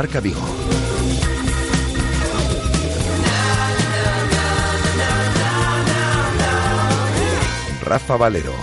Marca Vigo. Rafa Valero.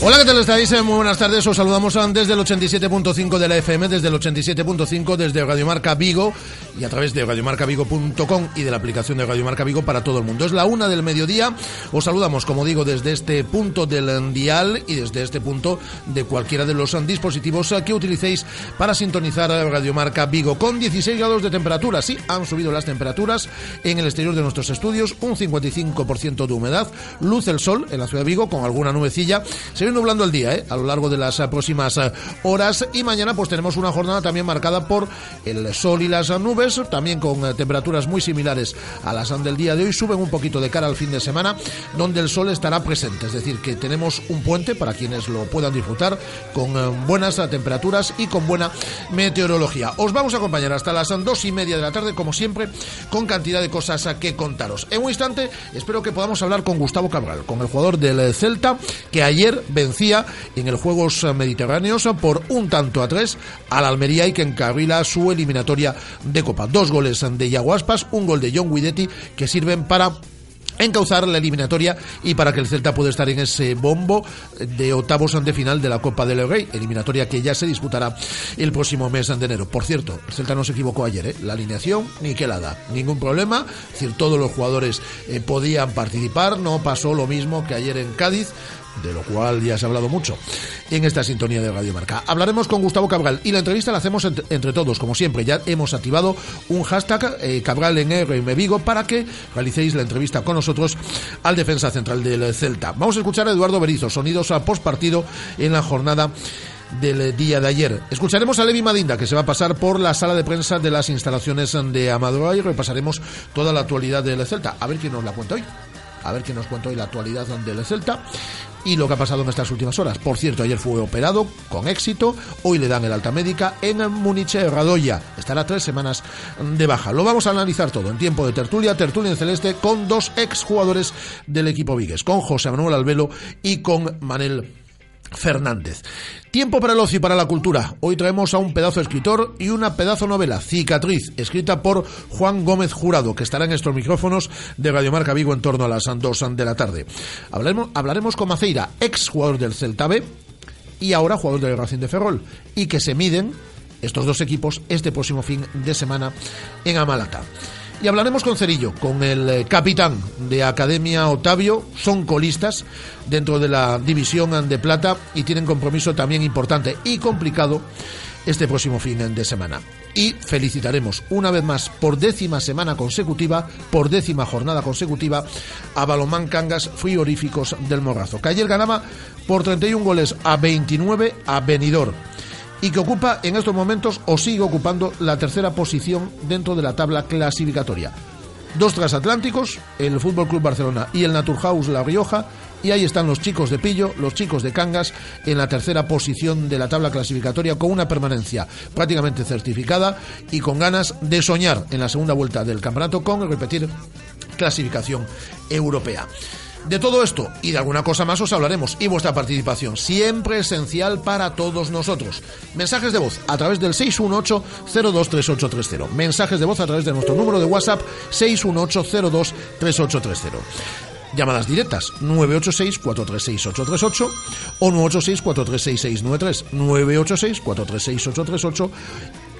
Hola, ¿qué tal estáis? Eh, Muy buenas tardes. Os saludamos eh, desde el 87.5 de la FM, desde el 87.5 desde Radiomarca Vigo y a través de radiomarcavigo.com y de la aplicación de Radiomarca Vigo para todo el mundo. Es la una del mediodía. Os saludamos, como digo, desde este punto del dial y desde este punto de cualquiera de los dispositivos eh, que utilicéis para sintonizar Radiomarca Vigo con 16 grados de temperatura. Sí, han subido las temperaturas en el exterior de nuestros estudios, un 55% de humedad, luz el sol en la ciudad de Vigo con alguna nubecilla. Se viene nublando el día ¿eh? a lo largo de las eh, próximas eh, horas y mañana pues tenemos una jornada también marcada por el sol y las nubes, también con eh, temperaturas muy similares a las del día de hoy, suben un poquito de cara al fin de semana, donde el sol estará presente, es decir, que tenemos un puente para quienes lo puedan disfrutar con eh, buenas eh, temperaturas y con buena meteorología. Os vamos a acompañar hasta las dos y media de la tarde, como siempre, con cantidad de cosas a que contaros. En un instante, espero que podamos hablar con Gustavo Cabral, con el jugador del Celta, que ayer vencía en el Juegos Mediterráneos por un tanto a tres al Almería y que encarrila su eliminatoria de Copa. Dos goles de Yaguaspas, un gol de John Guidetti que sirven para encauzar la eliminatoria y para que el Celta pueda estar en ese bombo de octavos de final de la Copa del Rey, eliminatoria que ya se disputará el próximo mes de enero. Por cierto, el Celta no se equivocó ayer, ¿eh? la alineación ni que la da, ningún problema, es decir, todos los jugadores eh, podían participar, no pasó lo mismo que ayer en Cádiz, de lo cual ya se ha hablado mucho en esta sintonía de Radio Marca. Hablaremos con Gustavo Cabral y la entrevista la hacemos entre, todos, como siempre. Ya hemos activado un hashtag eh, Cabral en RM Vigo para que realicéis la entrevista con nosotros al defensa central del Celta. Vamos a escuchar a Eduardo Berizo, sonidos a postpartido en la jornada del día de ayer. Escucharemos a Levi Madinda, que se va a pasar por la sala de prensa de las instalaciones de Amadora y repasaremos toda la actualidad del Celta. A ver quién nos la cuenta hoy. A ver quién nos cuenta hoy la actualidad del Celta y lo que ha pasado en estas últimas horas. Por cierto, ayer fue operado con éxito, hoy le dan el alta médica en Múnich Radoya. Estará tres semanas de baja. Lo vamos a analizar todo en tiempo de tertulia, tertulia en celeste, con dos exjugadores del equipo Vigues, con José Manuel Albelo y con Manel Fernández. Tiempo para el ocio y para la cultura. Hoy traemos a un pedazo escritor y una pedazo novela, Cicatriz, escrita por Juan Gómez Jurado, que estará en estos micrófonos de Radio Marca Vigo en torno a las 2 de la tarde. Hablaremos, hablaremos con Maceira, ex jugador del Celta B y ahora jugador del Racing de Ferrol, y que se miden estos dos equipos este próximo fin de semana en Amalata. Y hablaremos con Cerillo, con el eh, capitán de Academia Otavio. Son colistas dentro de la división de plata y tienen compromiso también importante y complicado este próximo fin de semana. Y felicitaremos una vez más por décima semana consecutiva, por décima jornada consecutiva, a Balomán Cangas Frigoríficos del Morrazo, que ayer ganaba por 31 goles a 29 a Benidorm y que ocupa en estos momentos o sigue ocupando la tercera posición dentro de la tabla clasificatoria. Dos transatlánticos, el Fútbol Club Barcelona y el Naturhaus La Rioja, y ahí están los chicos de Pillo, los chicos de Cangas, en la tercera posición de la tabla clasificatoria con una permanencia prácticamente certificada y con ganas de soñar en la segunda vuelta del campeonato con repetir clasificación europea. De todo esto y de alguna cosa más os hablaremos y vuestra participación, siempre esencial para todos nosotros. Mensajes de voz a través del 618-023830. Mensajes de voz a través de nuestro número de WhatsApp 618-023830. Llamadas directas 986-436-838 o 986-436-693. 986-436-838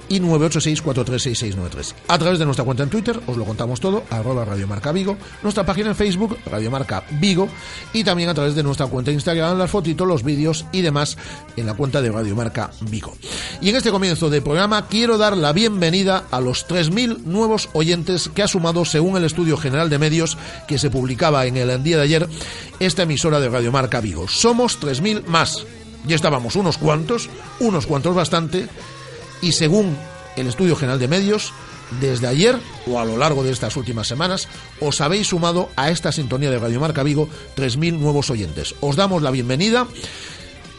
y 986-436693. A través de nuestra cuenta en Twitter, os lo contamos todo, arroba Radio Marca Vigo, nuestra página en Facebook, Radio Marca Vigo, y también a través de nuestra cuenta en Instagram, las fotitos, los vídeos y demás en la cuenta de Radio Marca Vigo. Y en este comienzo del programa quiero dar la bienvenida a los 3.000 nuevos oyentes que ha sumado, según el Estudio General de Medios que se publicaba en el día de ayer, esta emisora de Radio Marca Vigo. Somos 3.000 más. Ya estábamos unos cuantos, unos cuantos bastante, y según el Estudio General de Medios, desde ayer o a lo largo de estas últimas semanas os habéis sumado a esta sintonía de Radio Marca Vigo 3.000 nuevos oyentes. Os damos la bienvenida,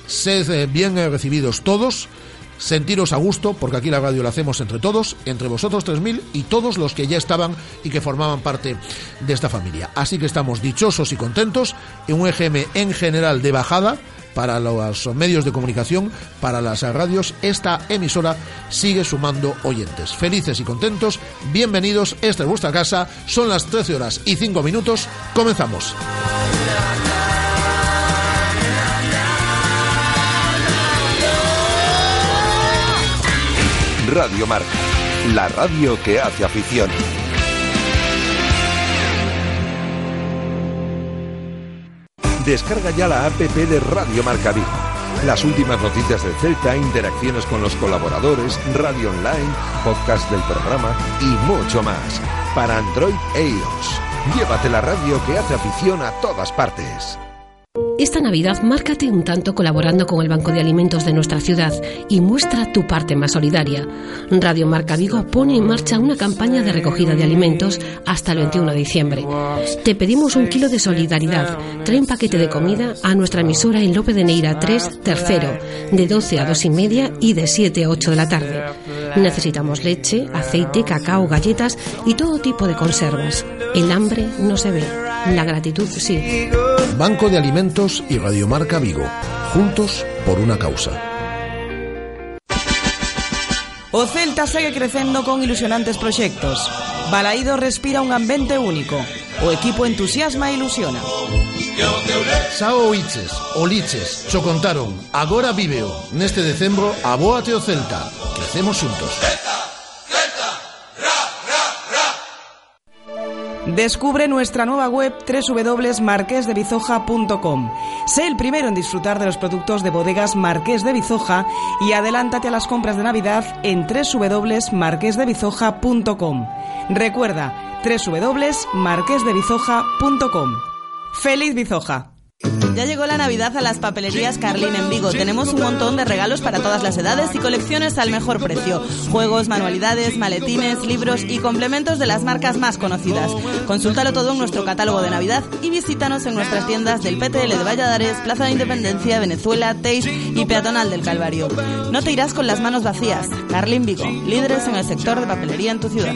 sed eh, bien recibidos todos, sentiros a gusto, porque aquí la radio la hacemos entre todos, entre vosotros 3.000 y todos los que ya estaban y que formaban parte de esta familia. Así que estamos dichosos y contentos en un EGM en general de bajada para los medios de comunicación, para las radios, esta emisora sigue sumando oyentes. Felices y contentos, bienvenidos, esta es vuestra casa, son las 13 horas y 5 minutos, comenzamos. Radio Marca, la radio que hace afición. Descarga ya la app de Radio Marca Vigo. Las últimas noticias del Celta, interacciones con los colaboradores, radio online, podcast del programa y mucho más. Para Android e iOS. Llévate la radio que hace afición a todas partes. Esta Navidad márcate un tanto colaborando con el Banco de Alimentos de nuestra ciudad y muestra tu parte más solidaria. Radio Marca Vigo pone en marcha una campaña de recogida de alimentos hasta el 21 de diciembre. Te pedimos un kilo de solidaridad. Trae un paquete de comida a nuestra emisora en Lope de Neira 3, tercero, de 12 a 2 y media y de 7 a 8 de la tarde. Necesitamos leche, aceite, cacao, galletas y todo tipo de conservas. El hambre no se ve, La gratitud, sí. Banco de Alimentos y Radiomarca Vigo. Juntos por una causa. O Celta segue crecendo con ilusionantes proxectos. Balaído respira un ambiente único. O equipo entusiasma e ilusiona. Sao Oiches, Oliches, xo contaron, agora viveo. Neste decembro, aboate o Celta. Crecemos xuntos. Descubre nuestra nueva web www.marquesdebizoja.com. Sé el primero en disfrutar de los productos de bodegas Marqués de Bizoja y adelántate a las compras de Navidad en www.marquesdebizoja.com. Recuerda, www.marquesdebizoja.com. ¡Feliz Bizoja! Ya llegó la Navidad a las papelerías Carlín en Vigo. Tenemos un montón de regalos para todas las edades y colecciones al mejor precio. Juegos, manualidades, maletines, libros y complementos de las marcas más conocidas. Consúltalo todo en nuestro catálogo de Navidad y visítanos en nuestras tiendas del PTL de Valladares, Plaza de Independencia, Venezuela, Teis y Peatonal del Calvario. No te irás con las manos vacías. Carlín Vigo, líderes en el sector de papelería en tu ciudad.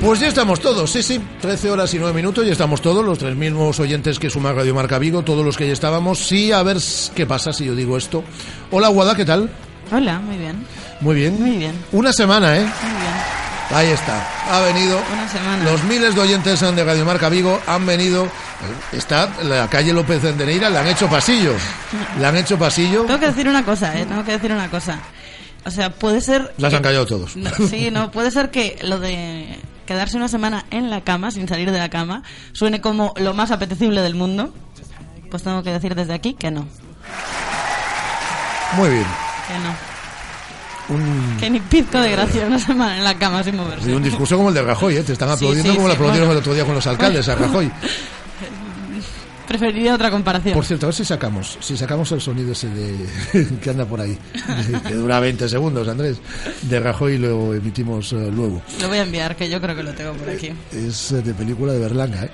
Pues ya estamos todos, sí, sí, 13 horas y 9 minutos, ya estamos todos, los tres mismos oyentes que suma Radio Marca Vigo, todos los que ya estábamos. Sí, a ver qué pasa si yo digo esto. Hola, Guada, ¿qué tal? Hola, muy bien. Muy bien. Muy bien. Una semana, ¿eh? Muy bien. Ahí está, ha venido. Una semana. Los miles de oyentes de Radio Marca Vigo han venido. Está la calle López de Neira, le han hecho pasillo. Le han hecho pasillo. Tengo que decir una cosa, ¿eh? Tengo que decir una cosa. O sea, puede ser... Las han callado todos. No, sí, no, puede ser que lo de quedarse una semana en la cama, sin salir de la cama, suene como lo más apetecible del mundo. Pues tengo que decir desde aquí que no. Muy bien. Que no. Un, Que ni pizco de gracia una semana en la cama sin moverse. y un discurso como el de Rajoy, ¿eh? Te están Sí, aplaudiendo sí, como le sí, aplaudieron bueno. el otro día con los alcaldes a Rajoy. Preferiría otra comparación. Por cierto, a ver si sacamos, si sacamos el sonido ese de que anda por ahí, que dura 20 segundos, Andrés, de Rajoy y lo emitimos eh, luego. Lo voy a enviar, que yo creo que lo tengo por aquí. Es eh, de película de Berlanga, ¿eh?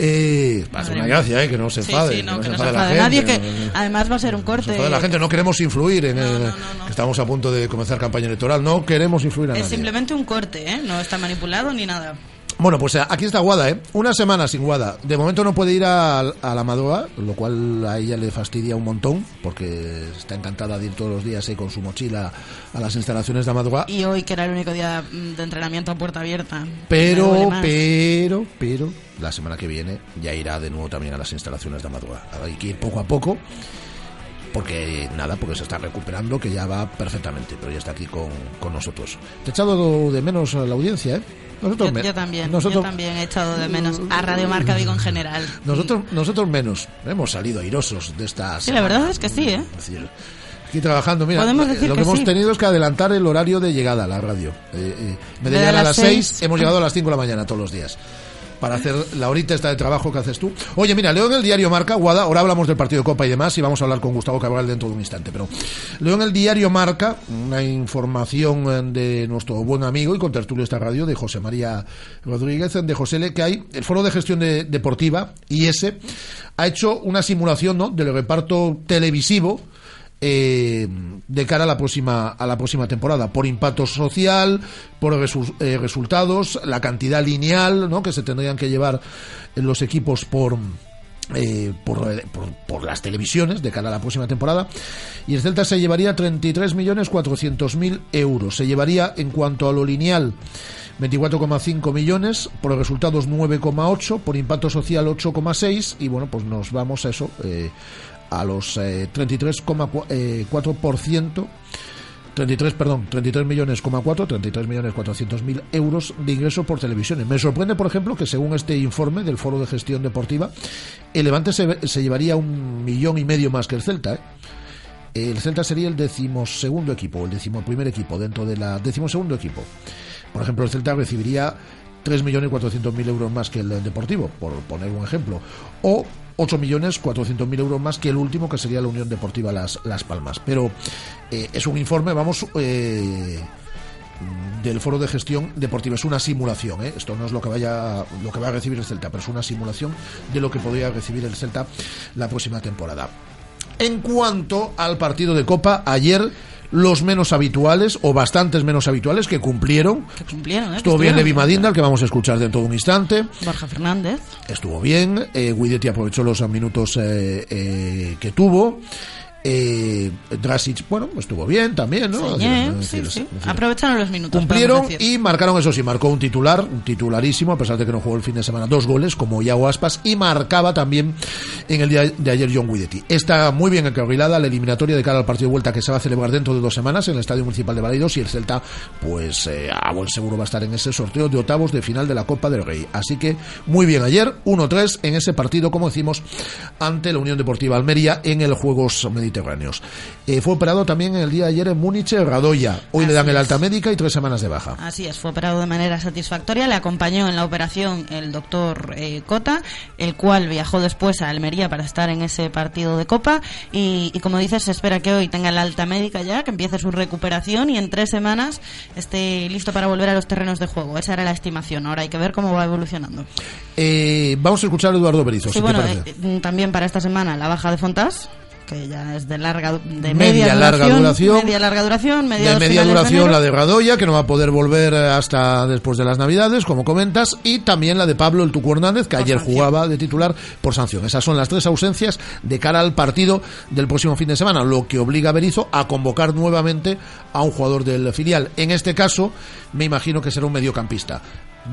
Eh, va a ser Madre una gracia, ¿eh? Que no se Sí, enfade. sí, no, que se no se enfade nadie, que no- no- además va a ser un se corte. enfade la gente, no queremos influir en el, no, no. que estamos a punto de comenzar campaña electoral, no queremos influir a Es nadie. simplemente un corte, ¿eh? No está manipulado ni nada. Bueno, pues eh, aquí está Guada, ¿eh? Una semana sin Guada. De momento no puede ir a, a la Madoa, lo cual a ella le fastidia un montón, porque está encantada de ir todos los días ahí con su mochila a las instalaciones de Madoa. Y hoy, que era el único día mm, de entrenamiento a puerta abierta. Pero, pero, pero, la semana que viene ya irá de nuevo también a las instalaciones de Amadua. Hay que ir poco a poco, porque nada, porque se está recuperando, que ya va perfectamente, pero ya está aquí con, con nosotros. Te he echado de menos a la audiencia, ¿eh? Nosotros Yo, yo también, Nosotros, yo también he echado de menos a Radio Marca Vigo en general. nosotros, nosotros menos. Hemos salido airosos de esta Sí, la verdad es que sí, ¿eh? Es decir, aquí trabajando, mira, decir lo que, que hemos sí. tenido es que adelantar el horario de llegada a la radio. Eh, eh, en vez de De llegar a las las 6, seis. hemos llegado a las 5 de la mañana todos los días. Para hacer la horita esta de trabajo que haces tú. Oye, mira, leo en el diario Marca, Guada, ahora hablamos del partido de Copa y demás, y vamos a hablar con Gustavo Cabral dentro de un instante, pero leo en el diario Marca una información eh, de nuestro buen amigo y con tertulio esta radio, de José María Rodríguez, de José Le, que hay el Foro de Gestión de- Deportiva, IS, ha hecho una simulación ¿no? del reparto televisivo eh, de cara a la próxima a la próxima temporada por impacto social por eh, resultados la cantidad lineal ¿no? que se tendrían que llevar los equipos por eh, por, por- por las televisiones de cara a la próxima temporada y el Celta se llevaría 33.400.000 euros se llevaría en cuanto a lo lineal 24,5 millones, por resultados 9,8, por impacto social 8,6 y bueno, pues nos vamos a eso, eh, a los eh, 33,4%. 33, perdón, 33 millones, 4, 33 millones 400 mil euros de ingreso por televisiones. Me sorprende, por ejemplo, que según este informe del Foro de Gestión Deportiva, el Levante se, se llevaría un millón y medio más que el Celta, ¿eh? El Celta sería el decimosegundo equipo, el decimoprimer equipo dentro de la decimosegundo equipo. Por ejemplo, el Celta recibiría 3.400.000 euros más que el Deportivo, por poner un ejemplo. O 8.400.000 euros más que el último, que sería la Unión Deportiva Las, Las Palmas. Pero eh, es un informe, vamos, eh, del Foro de Gestión Deportiva. Es una simulación, ¿eh? Esto no es lo que vaya lo que va a recibir el Celta, pero es una simulación de lo que podría recibir el Celta la próxima temporada. En cuanto al partido de Copa, ayer los menos habituales, o bastantes menos habituales, que cumplieron. Que cumplieron, ¿eh? Estuvo Que bien Levi estuvieron. Madinda, al que vamos a escuchar dentro de un instante. Borja Fernández. Estuvo bien. Eh, Guidetti aprovechó los minutos eh, eh, que tuvo. Eh, Drasic, bueno, estuvo bien también, ¿no? Sí, decir, ¿eh? Sí, decir, sí. decir, Aprovecharon los minutos. Cumplieron y marcaron, eso sí, marcó un titular, un titularísimo, a pesar de que no jugó el fin de semana, dos goles, como Iago Aspas, y marcaba también en el día de ayer John Guidetti. Está muy bien encarrilada la eliminatoria de cara al partido de vuelta que se va a celebrar dentro de dos semanas en el Estadio Municipal de Balaidos y el Celta, pues eh, a buen seguro va a estar en ese sorteo de octavos de final de la Copa del Rey. Así que muy bien ayer, 1-3 en ese partido, como decimos, ante la Unión Deportiva Almería en el Juegos Mediterráneos. Eh, fue operado también el día de ayer en Múnich, Radoya. Hoy le Así dan el alta médica y tres semanas de baja. Así es, fue operado de manera satisfactoria. Le acompañó en la operación el doctor eh, Cota, el cual viajó después a Almería para estar en ese partido de Copa. Y, y como dices, se espera que hoy tenga la alta médica ya, que empiece su recuperación y en tres semanas esté listo para volver a los terrenos de juego. Esa era la estimación. Ahora hay que ver cómo va evolucionando. Eh, vamos a escuchar a Eduardo Berizzo, Sí, si bueno, te eh, también para esta semana la baja de Fontás. Que ya es de larga de Media media, larga duración. media larga duración, de media de duración enero. la de Radoya, que no va a poder volver eh, hasta después de las Navidades, como comentas, y también la de Pablo el Tucu Hernández, que ayer jugaba de titular por sanción. Esas son las tres ausencias de cara al partido del próximo fin de semana, lo que obliga a Berizzo a convocar nuevamente a un jugador del filial. En este caso, me imagino que será un mediocampista.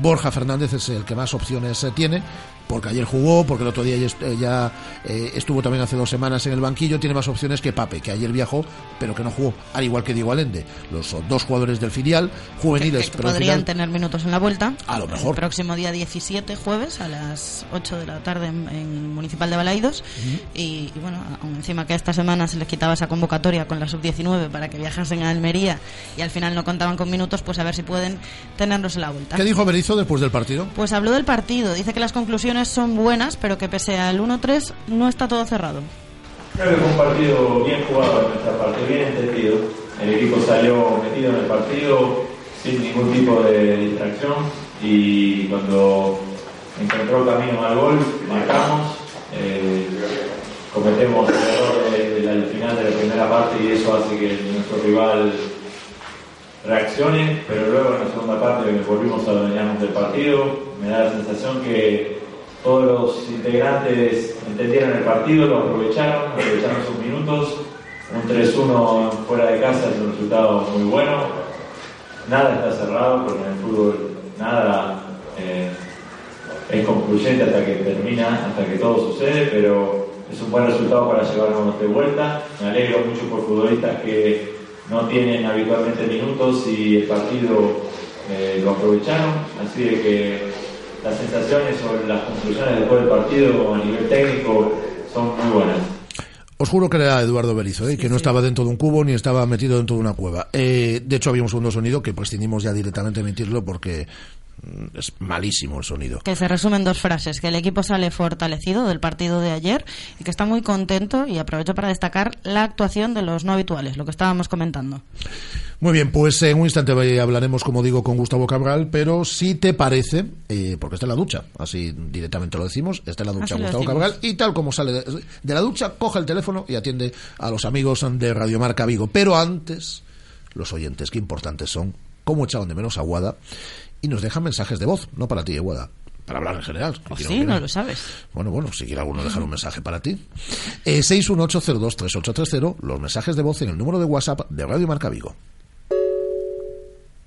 Borja Fernández es el que más opciones eh, tiene, porque ayer jugó, porque el otro día ya, eh, eh, estuvo también hace dos semanas en el banquillo, tiene más opciones que Pape, que ayer viajó, pero que no jugó, al igual que Diego Alende. Los dos jugadores del filial, juveniles, que, que pero podrían final- tener minutos en la vuelta. A lo mejor. El próximo día 17, jueves, a las 8 de la tarde en, Municipal de Balaidos. y, y bueno, aún encima que esta semana se les quitaba esa convocatoria con la sub-19 para que viajasen a Almería y al final no contaban con minutos, pues a ver si pueden tenerlos en la vuelta. ¿Qué dijo Berizzo después del partido? Pues habló del partido, dice que las conclusiones son buenas, pero que pese al 1-3 no está todo cerrado. Creo que fue un partido bien jugado de nuestra parte, bien entendido. El equipo salió metido en el partido sin ningún tipo de distracción y cuando encontró camino al gol, marcamos. eh, cometemos el error de- de- al final de la primera parte y eso hace que nuestro rival reaccione, pero luego en la segunda parte volvimos a dominarnos del partido. Me da la sensación que todos los integrantes entendieron el partido, lo aprovecharon, aprovecharon sus minutos. Un 3-1 fuera de casa es un resultado muy bueno. Nada está cerrado, porque en el fútbol nada eh, es concluyente hasta que termina, hasta que todo sucede, pero es un buen resultado para llevarnos de vuelta. Me alegro mucho por futbolistas que no tienen habitualmente minutos y el partido eh, lo aprovecharon, así de que las sensaciones sobre las conclusiones después del partido a nivel técnico son muy buenas. Os juro que era Eduardo Berizzo, ¿eh? que no estaba dentro de un cubo ni estaba metido dentro de una cueva. Eh, de hecho, había un segundo sonido que prescindimos ya directamente de emitirlo porque es malísimo el sonido. Que se resumen dos frases, que el equipo sale fortalecido del partido de ayer y que está muy contento y aprovecho para destacar la actuación de los no habituales, lo que estábamos comentando. Muy bien, pues en un instante hablaremos, como digo, con Gustavo Cabral, pero si te parece, eh, porque está en la ducha, así directamente lo decimos, está en la ducha Así Gustavo. Cabral y tal como sale de, de la ducha, coge el teléfono y atiende a los amigos de Radiomarca Vigo. Pero antes, los oyentes, qué importantes son, cómo echaban de menos a Guada y nos dejan mensajes de voz, no para ti, eh, Guada. Para hablar en general. quiero sí, no lo sabes. bueno, bueno, si quiere alguno dejar un mensaje para ti. Eh, 618023830, los mensajes de voz en el número de WhatsApp de Radio Marca Vigo.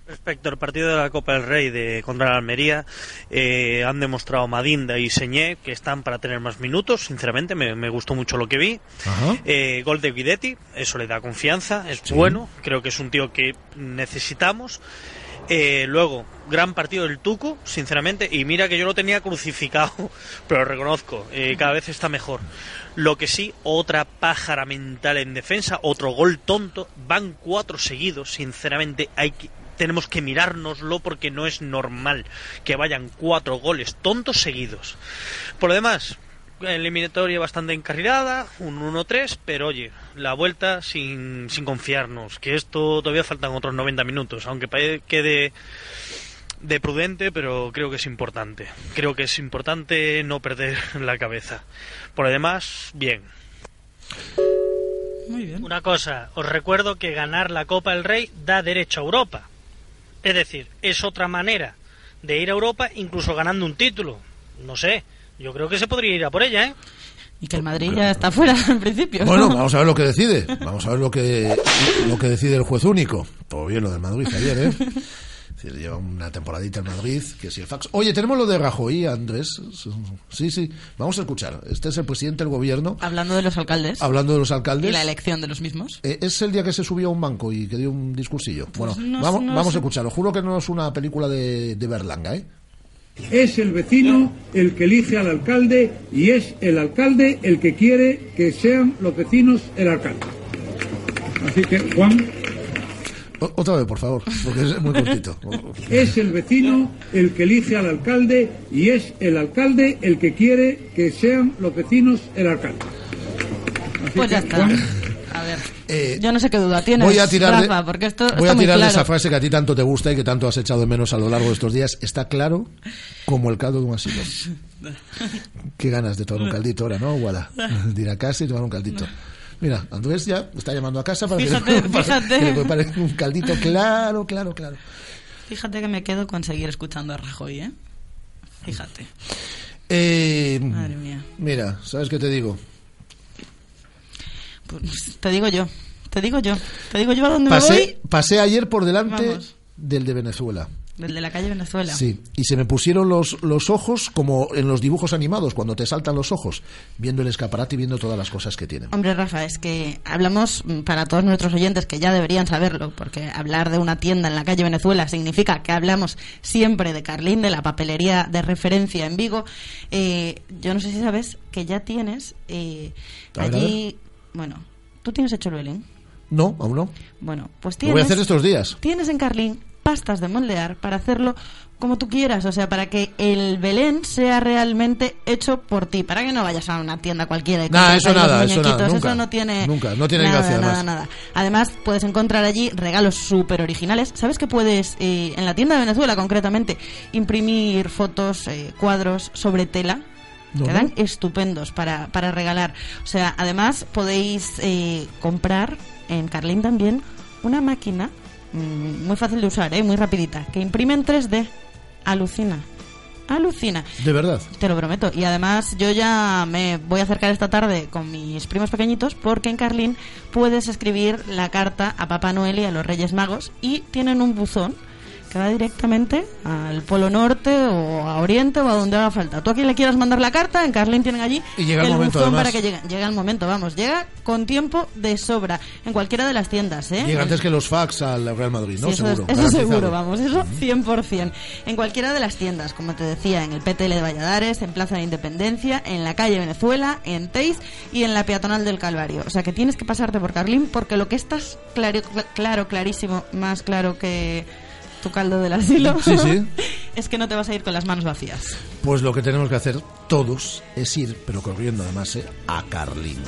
Respecto al partido de la Copa del Rey de contra la Almería, eh, han demostrado Madinda y Señé que están para tener más minutos. Sinceramente, me, me gustó mucho lo que vi. Eh, gol de Guidetti, eso le da confianza, es bueno. Creo que es un tío que necesitamos. Eh, luego, gran partido del Tuco, sinceramente, y mira que yo lo tenía crucificado, pero lo reconozco, eh, cada vez está mejor. Lo que sí, otra pájara mental en defensa, otro gol tonto, van cuatro seguidos, sinceramente, hay que, tenemos que mirárnoslo porque no es normal que vayan cuatro goles tontos seguidos. Por lo demás, eliminatoria bastante encarrilada, un 1-3, pero oye, la vuelta sin, sin confiarnos, que esto todavía faltan otros 90 minutos, aunque quede de prudente, pero creo que es importante. Creo que es importante no perder la cabeza. Por lo demás, bien. Muy bien. Una cosa, os recuerdo que ganar la Copa del Rey da derecho a Europa. Es decir, es otra manera de ir a Europa incluso ganando un título. No sé, yo creo que se podría ir a por ella, ¿eh? Y que el Madrid ya está fuera al principio. Bueno, vamos a ver lo que decide. Vamos a ver lo que lo que decide el juez único. Todo bien lo del Madrid ayer, ¿eh? Es decir, lleva una temporadita en Madrid, que si el fax. Oye, tenemos lo de Rajoy, Andrés. Sí, sí. Vamos a escuchar. Este es el presidente del gobierno Hablando de los alcaldes hablando de los y alcaldes. la elección de los mismos. Eh, es el día que se subió a un banco y que dio un discursillo. bueno, Pues no- vamos, no vamos a escucharlo. Juro que no es una película de, de Berlanga, ¿eh? Es el vecino el que elige al alcalde y es el alcalde el que quiere que sean los vecinos el alcalde. Así que, Juan, O- otra vez, por favor, porque es muy cortito. es el vecino el que elige al alcalde y es el alcalde el que quiere que sean los vecinos el alcalde. Así Pues ya que, está. Juan, A ver, Eh, yo no sé qué duda tienes, voy a tirar de- Rafa, porque esto Voy está a muy tirar claro. esa frase que a ti tanto te gusta y que tanto has echado de menos a lo largo de estos días. Está claro como el caldo de un asilo. Qué ganas de tomar un caldito ahora, ¿no, Guada? De ir a casa y tomar un caldito. Mira, Andrés ya está llamando a casa para Fíjate, que, le prepare- fíjate. que le prepare un caldito claro, claro, claro. Fíjate que me quedo con seguir escuchando a Rajoy, ¿eh? Fíjate. Eh, Madre mía. Mira, ¿sabes qué te digo? Pues te digo yo, te digo yo, te digo yo a dónde me voy. pasé ayer por delante Vamos. del de Venezuela. Del de la calle Venezuela. Sí, y se me pusieron los, los ojos como en los dibujos animados, cuando te saltan los ojos, viendo el escaparate y viendo todas las cosas que tienen. Hombre, Rafa, es que hablamos mm, para todos nuestros oyentes que ya deberían saberlo, porque hablar de una tienda en la calle Venezuela significa que hablamos siempre de Carlín, de la papelería de referencia en Vigo. Eh, yo no sé si sabes que ya tienes eh, allí. Bueno, ¿tú tienes hecho el Belén? No, aún no. Bueno, pues Lo tienes. voy a hacer estos días. Tienes en Carlín pastas de moldear para hacerlo como tú quieras, o sea, para que el Belén sea realmente hecho por ti, para que no vayas a una tienda cualquiera y Nah, eso los nada, eso nada, nunca, no tiene nunca, no tiene nada, gracia, nada, además. nada. Además, puedes encontrar allí regalos súper originales. ¿Sabes que puedes, eh, en la tienda de Venezuela concretamente, imprimir fotos, eh, cuadros sobre tela? No, Quedan estupendos para, para regalar. O sea, además podéis eh, comprar en Carlín también una máquina muy fácil de usar, ¿eh? muy rapidita, que imprime en 3D. Alucina. Alucina. De verdad. Te lo prometo. Y además yo ya me voy a acercar esta tarde con mis primos pequeñitos porque en Carlín puedes escribir la carta a Papá Noel y a los Reyes Magos y tienen un buzón que va directamente al Polo Norte o a Oriente o a donde haga falta. Tú a quien le quieras mandar la carta, en Carlín tienen allí Y llega el momento, buzón para que llegue. Llega el momento, vamos. Llega con tiempo de sobra en cualquiera de las tiendas, ¿eh? Llega antes que los fax al Real Madrid, ¿no? Sí, eso, seguro. es- eso seguro, vamos, eso 100%. En cualquiera de las tiendas, como te decía, en el PTL de Valladares, en Plaza de Independencia, en la calle Venezuela, en Teis y en la peatonal del Calvario. O sea que tienes que pasarte por Carlín porque lo que estás claro, claro clarísimo, más claro que tu caldo del asilo, Sí, sí. es que no te vas a ir con las manos vacías. Pues lo que tenemos que hacer todos es ir, pero corriendo además, ¿eh? a Carlín.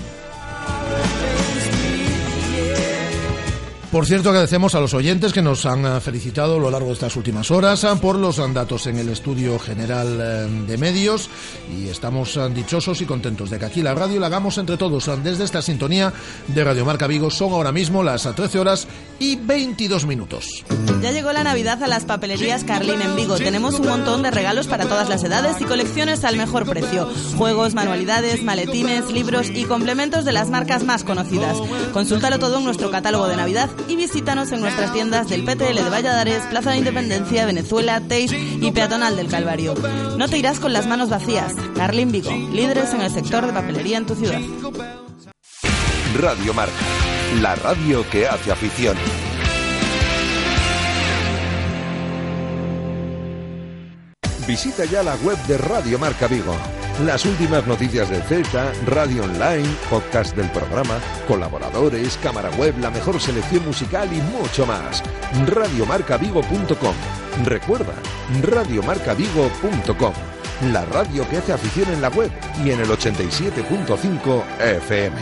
Por cierto, agradecemos a los oyentes que nos han eh, felicitado a lo largo de estas últimas horas eh, por los eh, datos en el estudio general de medios y estamos dichosos y contentos de que aquí la radio la hagamos entre todos desde esta sintonía de Radio Marca Vigo. Son ahora mismo las eh, 13 horas y 22 minutos. Ya llegó la Navidad a las papelerías Carlín en Vigo. Tenemos un montón de regalos para todas las edades y colecciones al mejor precio. Juegos, manualidades, maletines, libros y complementos de las marcas más conocidas. Consúltalo todo en nuestro catálogo de Navidad y visítanos en nuestras tiendas del PTL de Valladares, Plaza de Independencia, Venezuela, Teix y Peatonal del Calvario. No te irás con las manos vacías. Carlín Vigo, líderes en el sector de papelería en tu ciudad. Radio Marca, la radio que hace afición. Visita ya la web de Radio Marca Vigo. Las últimas noticias del Celta, radio online, podcast del programa, colaboradores, cámara web, la mejor selección musical y mucho más. Radiomarcavigo.com. Recuerda, radiomarcavigo.com. La radio que hace afición en la web y en el 87.5 FM.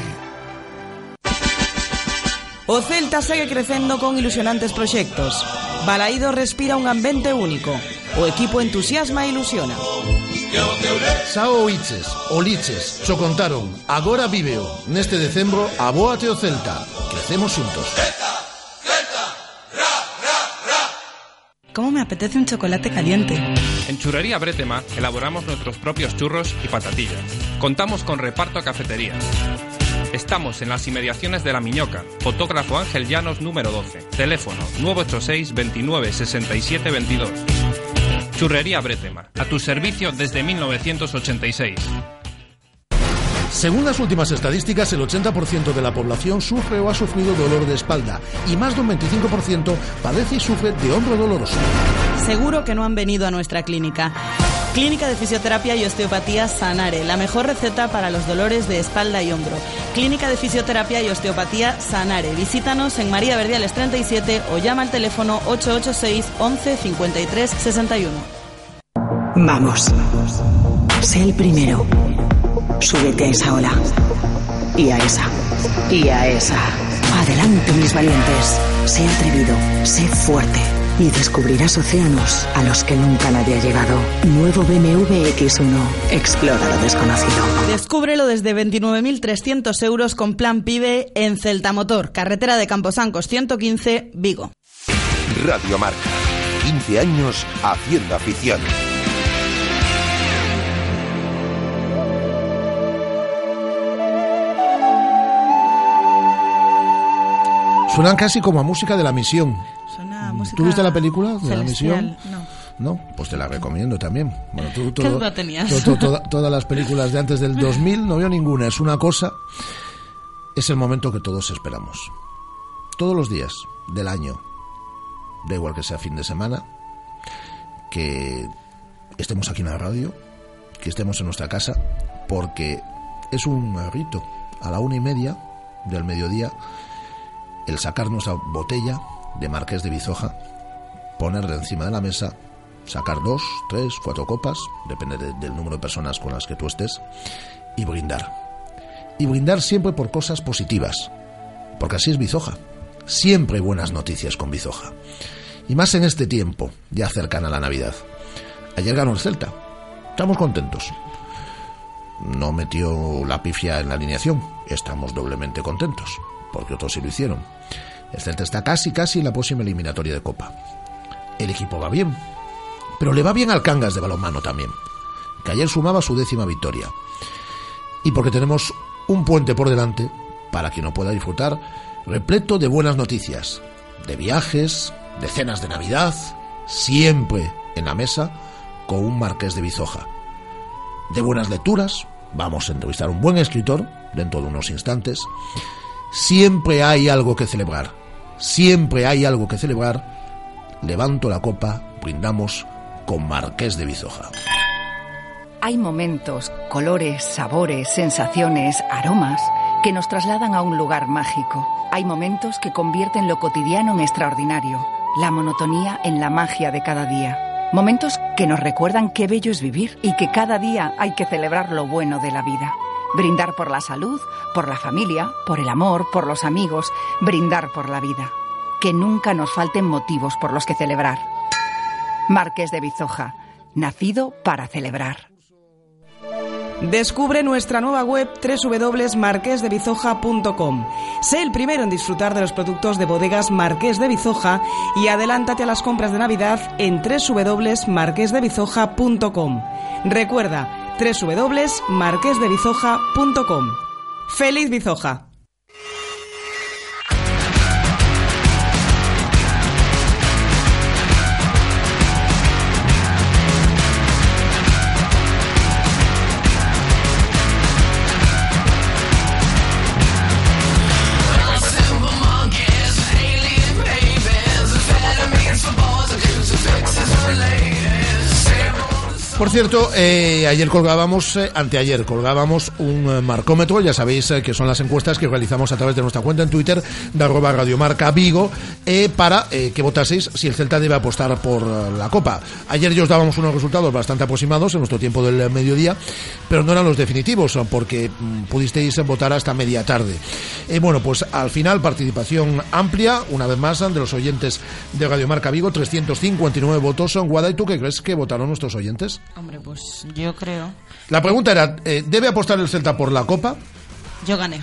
O Celta segue crecendo con ilusionantes proxectos. Balaído respira un ambiente único. O equipo entusiasma e ilusiona. Sao Oiches, Oliches, cho contaron, agora víveo, neste decembro, abóate o Celta. Crecemos xuntos. ¿Cómo me apetece un chocolate caliente? En Churrería Bretema elaboramos nuestros propios churros y patatillas. Contamos con reparto a cafeterías. Estamos en las inmediaciones de La Miñoca. Fotógrafo Ángel Llanos número 12. Teléfono 986 29 67 22. Churrería Bretema. A tu servicio desde 1986. Según las últimas estadísticas, el 80% de la población sufre o ha sufrido dolor de espalda y más de un 25% padece y sufre de hombro doloroso. Seguro que no han venido a nuestra clínica. Clínica de Fisioterapia y Osteopatía Sanare, la mejor receta para los dolores de espalda y hombro. Clínica de Fisioterapia y Osteopatía Sanare. Visítanos en María Verdiales 37 o llama al teléfono 886 11 53 61. Vamos. Sé el primero. Súbete a esa ola. Y a esa. Y a esa. Adelante, mis valientes. Sé atrevido. Sé fuerte. Y descubrirás océanos a los que nunca nadie ha llegado. Nuevo BMW X1. Explora lo desconocido. Descúbrelo desde 29.300 euros con plan PIBE en Celta Motor, carretera de Camposancos 115, Vigo. Radio Marca. 15 años haciendo afición. Suenan casi como a música de la misión. Música ¿Tú viste la película de la misión? No. No, pues te la recomiendo también. Bueno, tú, ¿Qué duda tenías? to- to- toda- todas las películas de antes del 2000 no veo ninguna. Es una cosa. Es el momento que todos esperamos. Todos los días del año, da igual que sea fin de semana, que estemos aquí en la radio, que estemos en nuestra casa, porque es un rito. A la una y media del mediodía, el sacar nuestra botella de Marqués de Bizoja, ponerla encima de la mesa, sacar dos, tres, cuatro copas, depende de- del número de personas con las que tú estés, y brindar. Y brindar siempre por cosas positivas, porque así es Bizoja. Siempre buenas noticias con Bizoja. Y más en este tiempo, ya cercana a la Navidad. Ayer ganó el Celta. Estamos contentos. No metió la pifia en la alineación. Estamos doblemente contentos, porque otros sí lo hicieron. El Celta está casi, casi en la próxima eliminatoria de Copa. El equipo va bien, pero le va bien al Cangas de balonmano también, que ayer sumaba su décima victoria. Y porque tenemos un puente por delante para quien no pueda disfrutar, repleto de buenas noticias, de viajes, de cenas de Navidad, siempre en la mesa con un marqués de Bizoja. De buenas lecturas, vamos a entrevistar a un buen escritor dentro de unos instantes. Siempre hay algo que celebrar, siempre hay algo que celebrar. Levanto la copa, brindamos con Marqués de Bizoja. Hay momentos, colores, sabores, sensaciones, aromas que nos trasladan a un lugar mágico. Hay momentos que convierten lo cotidiano en extraordinario, la monotonía en la magia de cada día. Momentos que nos recuerdan qué bello es vivir y que cada día hay que celebrar lo bueno de la vida. Brindar por la salud, por la familia, por el amor, por los amigos, brindar por la vida. Que nunca nos falten motivos por los que celebrar. Marqués de Bizoja, nacido para celebrar. Descubre nuestra nueva web www.marquesdebizoja.com. Sé el primero en disfrutar de los productos de bodegas Marqués de Bizoja y adelántate a las compras de Navidad en www.marquesdebizoja.com. Recuerda, www.marquesdebizoja.com. ¡Feliz Bizoja! Por cierto, eh, ayer colgábamos, eh, anteayer colgábamos un eh, marcómetro, ya sabéis eh, que son las encuestas que realizamos a través de nuestra cuenta en Twitter de arroba radiomarca Vigo para que votaseis si el Celta debe apostar por la Copa. Ayer ya os dábamos unos resultados bastante aproximados en nuestro tiempo del mediodía, pero no eran los definitivos porque mm, pudisteis votar hasta media tarde. Bueno, pues al final participación amplia, una vez más, de los oyentes de Radiomarca Vigo, 359 votos. Guada, ¿y tú qué crees que votaron nuestros oyentes? Hombre, pues yo creo. La pregunta era, eh, ¿debe apostar el Celta por la Copa? Yo gané.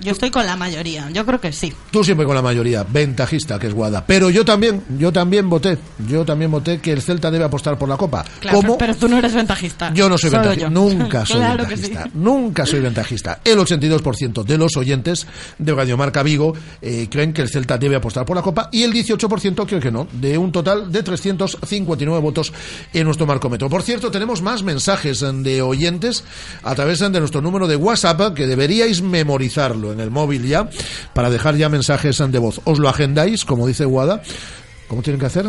Yo estoy con la mayoría. Yo creo que sí. Tú siempre con la mayoría, ventajista que es Guada. Pero yo también, yo también voté, yo también voté que el Celta debe apostar por la Copa. Claro, ¿Cómo? pero tú no eres ventajista. Yo no soy Solo ventajista, yo. nunca soy Claro ventajista, sí. nunca soy ventajista. El 82% de los oyentes de Radiomarca Vigo eh, creen que el Celta debe apostar por la Copa y el 18% cree que no, de un total de 359 votos en nuestro marcómetro. Por cierto, tenemos más mensajes eh, de oyentes a través eh, de nuestro número de WhatsApp que deberíais memorizarlo en el móvil ya para dejar ya mensajes eh, de voz. Os lo agendáis, como dice Guada. ¿Cómo tienen que hacer?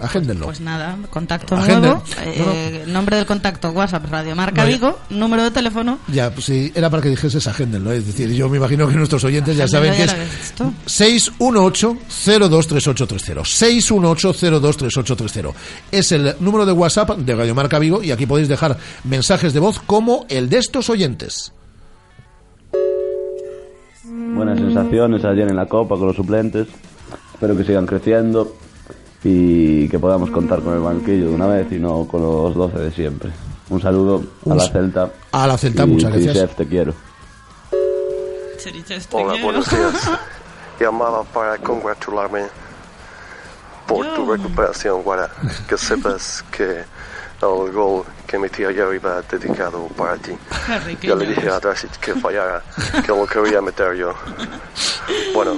Agéndenlo. Pues nada, contacto Agenden. nuevo, No, eh, nombre del contacto, WhatsApp, Radio Marca Vale. Vigo, número de teléfono. Ya, pues sí, era para que dijeses agéndenlo. Es decir, yo me imagino que nuestros oyentes ya saben que es ya lo he visto. 618-023830. 618-023830. Es el número de WhatsApp de Radio Marca Vigo y aquí podéis dejar mensajes de voz como el de estos oyentes. Buenas sensaciones ayer en la Copa con los suplentes. Espero que sigan creciendo y que podamos contar con el banquillo de una vez y no con los 12 de siempre. Un saludo a la Celta. a la Celta, y muchas gracias. Chef, te quiero. Hola, buenos días. Llamaba para congratularme por tu recuperación, Guara. Que sepas que el gol que metí ayer iba dedicado para ti. Ya le dije a Drasic que fallara, que lo quería meter yo. Bueno,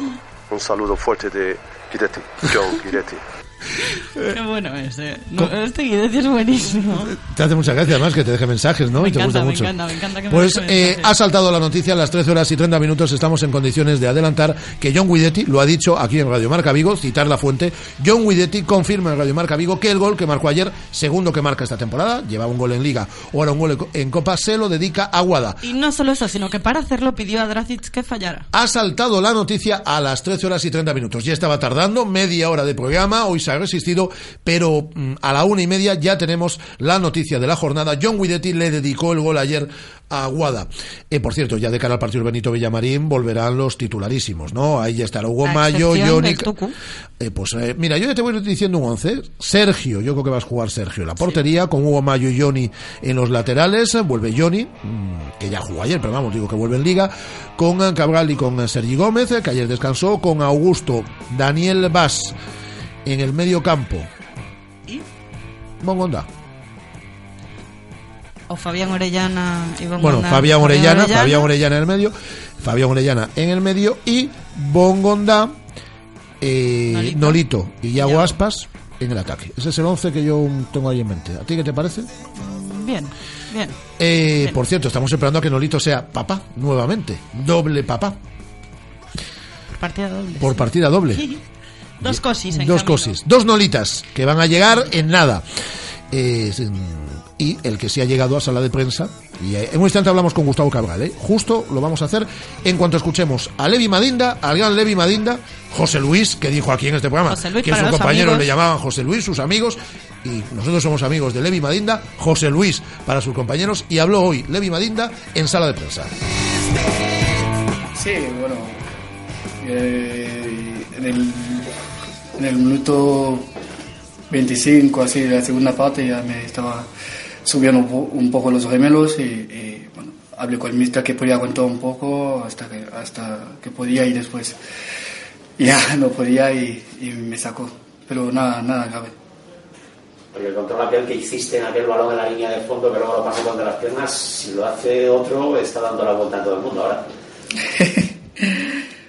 un saludo fuerte de Guidetti, John Guidetti. Qué bueno es, eh. No, este Guidetti es buenísimo. Te hace mucha gracia además que te deje mensajes, ¿no? Me y te encanta, gusta me mucho. encanta, me encanta que me pues eh, ha saltado la noticia a las 13 horas y 30 minutos. Estamos en condiciones de adelantar que John Guidetti lo ha dicho aquí en Radio Marca Vigo, citar la fuente. John Guidetti confirma en Radio Marca Vigo que el gol que marcó ayer, segundo que marca esta temporada, llevaba un gol en Liga o ahora un gol en Copa, se lo dedica a Guada. Y no solo eso, sino que para hacerlo pidió a Dracic que fallara. Ha saltado la noticia a las 13 horas y 30 minutos. Ya estaba tardando media hora de programa, hoy se ha resistido, pero mm, a la una y media ya tenemos la noticia de la jornada. John Guidetti le dedicó el gol ayer a Guada. Eh, por cierto, ya de cara al partido Benito Villamarín volverán los titularísimos, ¿no? Ahí ya estará Hugo Mayo, Johnny... Eh, pues eh, mira, yo ya te voy diciendo un once. Sergio, yo creo que vas a jugar Sergio en la portería, con Hugo Mayo y Johnny en los laterales. Vuelve Johnny, mm, que ya jugó ayer, pero vamos, digo que vuelve en liga. Con Cabral y con Sergi Gómez, eh, que ayer descansó. Con Augusto, Daniel Vaz en el medio campo. ¿Y? Mongonda. O Fabián Orellana y Bongonda. Bueno, Fabián Orellana, Fabián Orellana en el medio. Fabián Orellana en el medio. Y Bongonda, eh, Nolito. y Iago Aspas en el ataque. Ese es el once que yo tengo ahí en mente. ¿A ti qué te parece? Bien, bien. Eh, por cierto, estamos esperando a que Nolito sea papá nuevamente. Doble papá. Por partida doble. Por partida doble. Dos cosis en Dos camino. cosis. Dos nolitas que van a llegar en nada. Eh, y el que sí ha llegado a sala de prensa. Y eh, en un instante hablamos con Gustavo Cabral. ¿eh? Justo lo vamos a hacer en cuanto escuchemos a Levi Madinda, al gran Levi Madinda, José Luis, que dijo aquí en este programa José Luis que sus compañeros amigos. le llamaban José Luis, sus amigos. Y nosotros somos amigos de Levi Madinda, José Luis para sus compañeros. Y habló hoy Levi Madinda en sala de prensa. Sí, bueno, eh, en, el, en el minuto 25, así, de la segunda parte, ya me estaba subiendo un, po- un poco los gemelos y, y, bueno, hablé con el mister que podía aguantar un poco hasta que, hasta que podía y después ya no podía y, y me sacó, pero nada, nada grave. Porque el control aquel que hiciste en aquel balón en la línea de fondo que luego lo pasó contra las piernas, si lo hace otro, está dando la vuelta a todo el mundo ahora.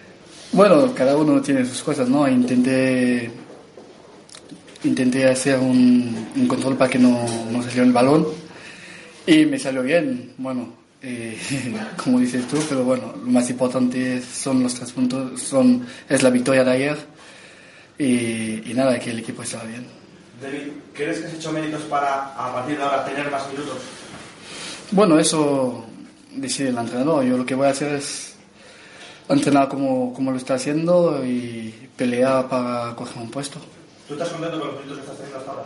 Bueno, cada uno tiene sus cosas, ¿no? Intenté, intenté hacer un, un control para que no, no saliera el balón y me salió bien. Bueno, eh, como dices tú, pero bueno, lo más importante son los tres puntos, son, es la victoria de ayer y, y nada, que el equipo estaba bien. David, ¿crees que has hecho méritos para a partir de ahora tener más minutos? Bueno, eso decide el entrenador. Yo lo que voy a hacer es entrenar como, como lo está haciendo y pelear para coger un puesto. ¿Tú estás contento con los minutos que estás teniendo hasta ahora?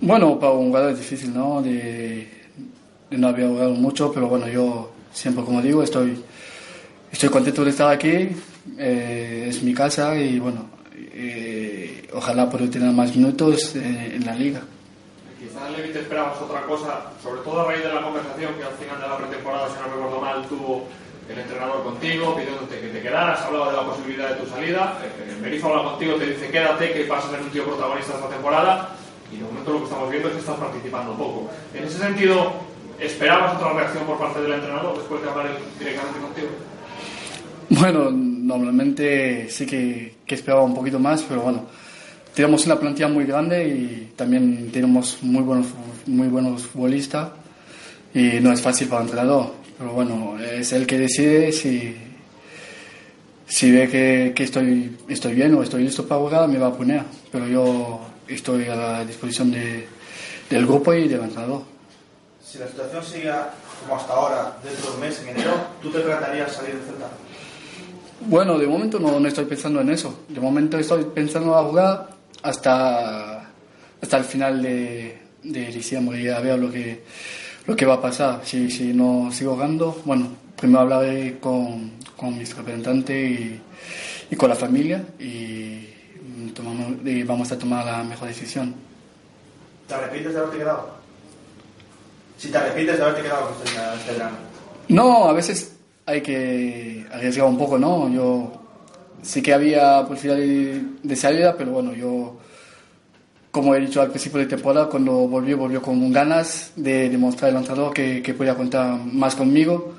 Bueno, para un jugador es difícil, ¿no? De, de no haber jugado mucho, pero bueno, yo siempre, como digo, estoy, estoy contento de estar aquí. eh, es mi casa y bueno, eh, ojalá pueda tener más minutos eh, en la liga. Quizás Levi te esperamos otra cosa, sobre todo a raíz de la conversación que al final de la pretemporada, si no recuerdo mal, tuvo el entrenador contigo, pidiéndote que te quedaras, hablaba de la posibilidad de tu salida. Eh, Berizzo habla contigo, te dice quédate, que vas a ser un tío protagonista esta temporada. Y de momento lo que estamos viendo es que estás participando poco. En ese sentido, ¿esperabas otra reacción por parte del entrenador después de hablar directamente contigo? Bueno, normalmente sí que, que esperaba un poquito más, pero bueno, tenemos una plantilla muy grande y también tenemos muy buenos, muy buenos futbolistas y no es fácil para el entrenador, pero bueno, es él que decide si, si ve que, que estoy, estoy bien o estoy listo para jugar, me va a poner, pero yo estoy a la disposición de, del grupo y del entrenador. Si la situación sigue como hasta ahora, dentro de un mes, en enero, ¿tú te plantearías salir del Celta? Bueno, de momento no, no estoy pensando en eso. De momento estoy pensando a jugar hasta, hasta el final de, de diciembre y a ver lo que, lo que va a pasar. Si, si no sigo jugando, bueno, primero hablaré con, con mis representantes y, y con la familia y tomamos, y vamos a tomar la mejor decisión. ¿Te arrepientes de haberte quedado? Si te arrepientes de haberte quedado con este, este verano. No, a veces hay que arriesgar un poco, ¿no? Yo sí que había posibilidad de, de salida, pero bueno, yo, como he dicho al principio de temporada, cuando volvió, volvió con ganas de demostrar al entrenador que, que podía contar más conmigo.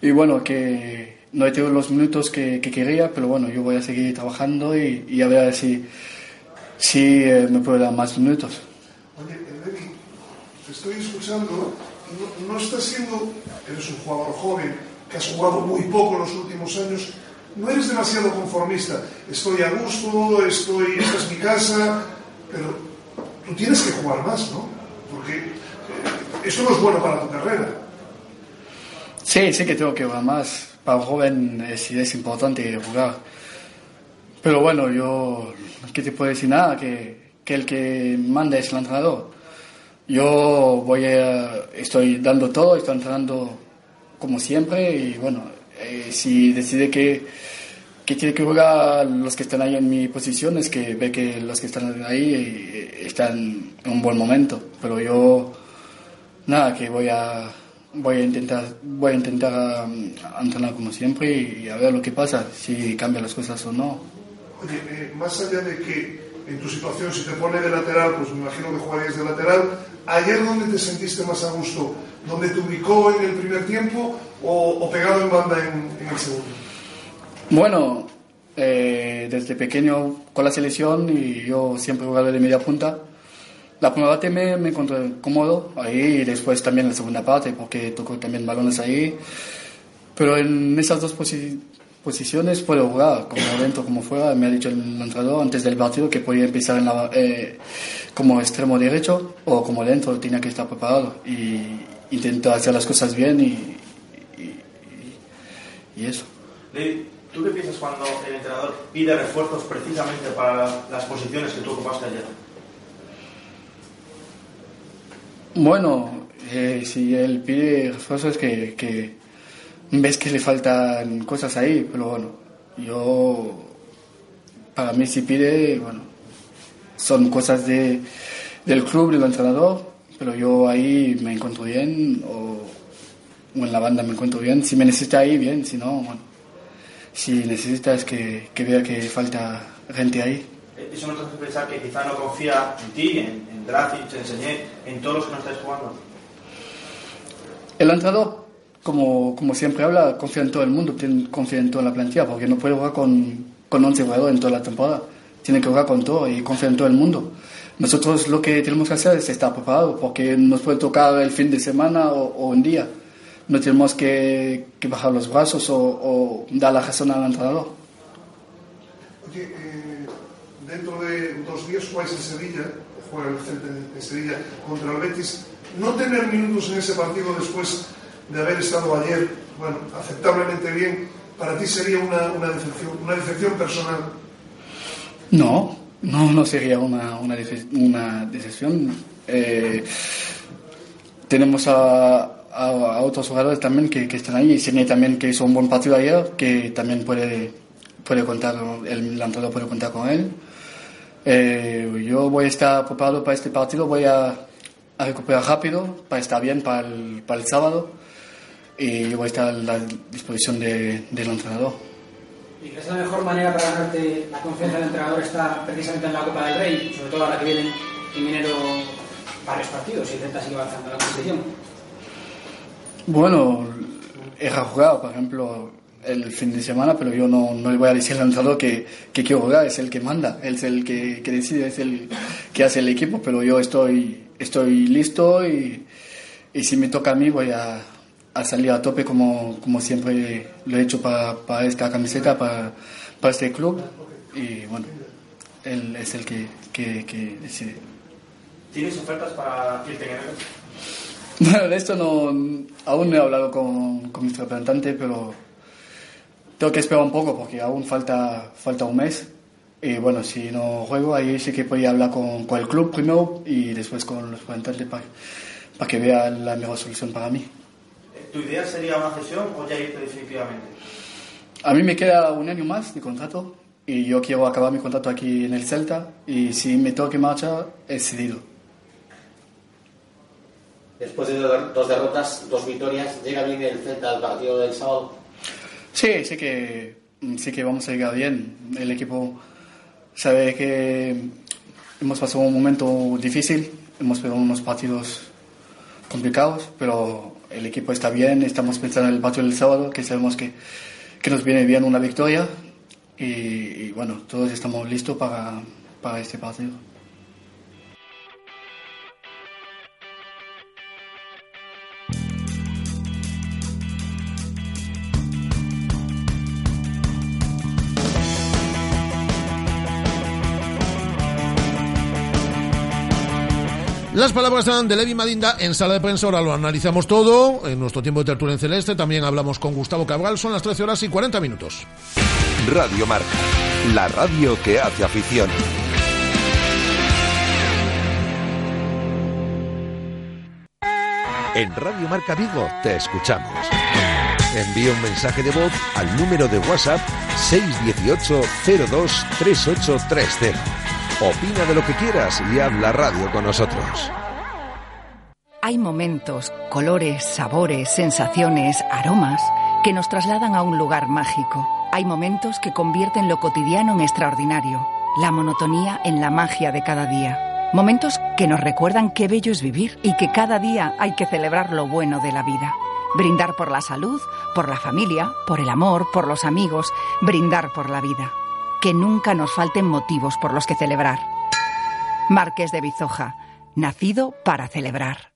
Y bueno, que no he tenido los minutos que, que quería, pero bueno, yo voy a seguir trabajando y, y a ver si, si eh, me puedo dar más minutos. Oye, Enrique, te estoy escuchando no, no estás siendo, eres un jugador joven, que has jugado muy poco en los últimos años, no eres demasiado conformista. Estoy a gusto, estoy, esta es mi casa, pero tú tienes que jugar más, ¿no? Porque eh, esto no es bueno para tu carrera. Sí, sí que tengo que jugar más. Para un joven es, es importante jugar. Pero bueno, yo, ¿qué te puedo decir? Nada, que, que el que manda es el entrenador. Yo voy a, estoy dando todo, estoy entrenando como siempre y bueno, eh, si decide que, que tiene que jugar los que están ahí en mi posición es que ve que los que están ahí eh, están en un buen momento. Pero yo, nada, que voy a, voy a intentar, voy a intentar um, entrenar como siempre y a ver lo que pasa, si cambian las cosas o no. Oye, eh, más allá de que en tu situación, si te pone de lateral, pues me imagino que jugarías de lateral. ¿Ayer dónde te sentiste más a gusto? ¿Dónde te ubicó en el primer tiempo o, o pegado en banda en, en el segundo? Bueno, eh, desde pequeño con la selección y yo siempre he jugado de media punta. La primera parte me, encontré cómodo ahí y después también la segunda parte porque tocó también balones ahí. Pero en esas dos posi- posiciones puedo jugar, como dentro como fuera. Me ha dicho el entrenador antes del partido que podía empezar en la, eh, como extremo derecho o como dentro, tenía que estar preparado y intento hacer las cosas bien y, y- eso. Lee, ¿tú qué piensas cuando el entrenador pide refuerzos precisamente para las posiciones que tú ocupaste ayer? Bueno, eh, si él pide refuerzos que, que ves que le faltan cosas ahí, pero bueno, yo, para mí si pide, bueno, son cosas de, del club, del entrenador, pero yo ahí me encuentro bien o, o en la banda me encuentro bien. Si me necesita ahí, bien, si no, bueno, si necesita es que, que vea que falta gente ahí. ¿Eso no te hace pensar que quizá no confía en ti, en, en Dracic, en Señé, en todos los que no estáis jugando? El entrenador, como, como siempre habla, confía en todo el mundo, confía en toda la plantilla, porque no puede jugar con, con 11 jugadores en toda la temporada. Tiene que jugar con todo y confía en todo el mundo. Nosotros lo que tenemos que hacer es estar preparados, porque nos puede tocar el fin de semana o, o un día. No tenemos que, que bajar los brazos o, o dar la razón al entrenador. Oye, eh, dentro de dos días jugáis en Sevilla, juega el Celta en Sevilla contra el Betis. No tener minutos en ese partido después de haber estado ayer, bueno, aceptablemente bien, para ti sería una, una decepción, una decepción personal. No, no, no sería una, una decepción. Eh, tenemos a, a- a otros jugadores también que, que están ahí. Y Sidney también que hizo un buen partido ayer, que también puede, puede contar, el entrenador puede contar con él. Eh, yo voy a estar preparado para este partido, voy a, a recuperar rápido para estar bien para el, para el sábado y yo voy a estar a la disposición de- del entrenador. ¿Y crees que la mejor manera para ganarte la confianza del entrenador está precisamente en la Copa del Rey? Sobre todo ahora que vienen en enero varios partidos y Celta sigue avanzando la competición. Bueno, he jugado, por ejemplo, el fin de semana, pero yo no, no le voy a decir al entrenador que, que quiero jugar, es el que manda, es el que, que decide, es el que hace el equipo, pero yo estoy, estoy listo y, y si me toca a mí voy a, a salir a tope como, como siempre lo he hecho para, para esta camiseta, para, para este club y bueno, él es el que, que, decide. ¿Tienes ofertas para enero? Bueno, de esto no, aún no he hablado con, con mi representante, pero tengo que esperar un poco porque aún falta, falta un mes. Y bueno, si no juego, ahí sí que podía hablar con, con el club primero y después con los representantes para, para que vea la mejor solución para mí. ¿Tu idea sería una cesión o ya irte definitivamente? A mí me queda un año más de contrato y yo quiero acabar mi contrato aquí en el Celta y si me tengo que marchar, he cedido. Después de dos derrotas, dos victorias, ¿llega bien el Celta al partido del sábado? Sí, sí que, sí que vamos a llegar bien. El equipo sabe que hemos pasado un momento difícil, hemos tenido unos partidos complicados, pero el equipo está bien, estamos pensando en el partido del sábado, que sabemos que, que nos viene bien una victoria y, y bueno, todos estamos listos para, para este partido. Las palabras están de Levi Madinda en sala de prensa, ahora lo analizamos todo, en nuestro tiempo de tertulia en celeste, también hablamos con Gustavo Cabral, son las 13 horas y 40 minutos. Radio Marca, la radio que hace afición. En Radio Marca Vigo te escuchamos. Envía un mensaje de voz al número de WhatsApp 618 02 3830. Opina de lo que quieras y haz la radio con nosotros. Hay momentos, colores, sabores, sensaciones, aromas que nos trasladan a un lugar mágico. Hay momentos que convierten lo cotidiano en extraordinario, la monotonía en la magia de cada día. Momentos que nos recuerdan qué bello es vivir y que cada día hay que celebrar lo bueno de la vida. Brindar por la salud, por la familia, por el amor, por los amigos, brindar por la vida. Que nunca nos falten motivos por los que celebrar. Marqués de Bizoja, nacido para celebrar.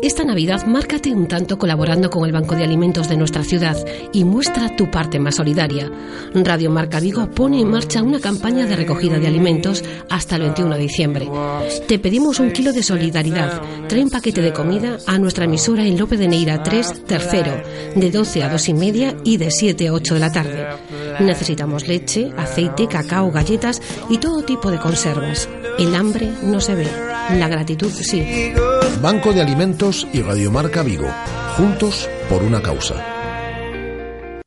Esta Navidad márcate un tanto colaborando con el Banco de Alimentos de nuestra ciudad y muestra tu parte más solidaria. Radio Marca Vigo pone en marcha una campaña de recogida de alimentos hasta el 21 de diciembre. Te pedimos un kilo de solidaridad. Trae un paquete de comida a nuestra emisora en Lope de Neira 3, tercero, de 12 a 2 y media y de 7 a 8 de la tarde. Necesitamos leche, aceite, cacao, galletas y todo tipo de conservas. El hambre no se ve, la gratitud sí. Banco de Alimentos y Radiomarca Vigo, juntos por una causa.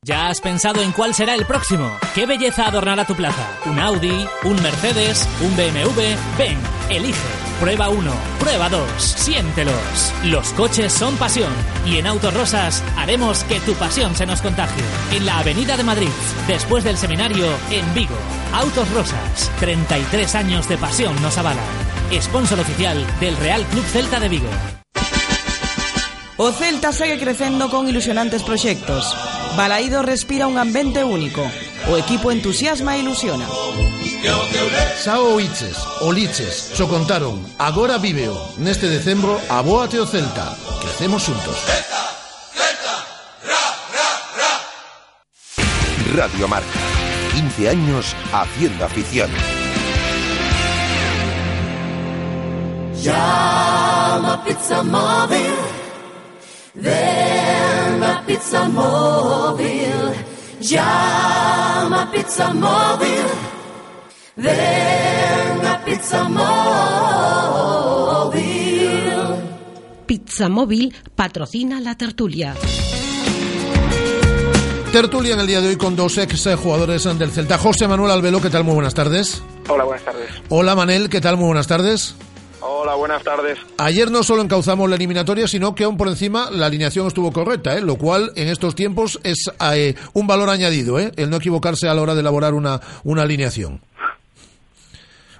¿Ya has pensado en cuál será el próximo? ¿Qué belleza adornará tu plaza? ¿Un Audi? ¿Un Mercedes? ¿Un BMW? Ven, elige. Prueba 1, prueba 2, siéntelos. Los coches son pasión y en Autos Rosas haremos que tu pasión se nos contagie. En la Avenida de Madrid, después del seminario en Vigo. Autos Rosas, 33 años de pasión nos avalan. Sponsor oficial del Real Club Celta de Vigo. O Celta segue crecendo con ilusionantes proxectos. Balaído respira un ambiente único. O equipo entusiasma e ilusiona. Sao Oiches, Oliches, xo contaron, agora víveo. Neste decembro, abóate o Celta. Crecemos xuntos. Radio Marca, 15 años haciendo afición. Llama Pizza Móvil. Ven a Pizza Móvil. Llama Pizza Móvil. Ven a Pizza Móvil. Pizza Móvil patrocina la tertulia. Tertulia en el día de hoy con dos ex jugadores del Celta. José Manuel Albelo, ¿qué tal? Muy buenas tardes. Hola, buenas tardes. Hola Manel, ¿qué tal? Muy buenas tardes. Hola, buenas tardes. Ayer no solo encauzamos la eliminatoria, sino que aún por encima la alineación estuvo correcta, ¿eh? lo cual en estos tiempos es eh, un valor añadido, ¿eh? el no equivocarse a la hora de elaborar una, una alineación.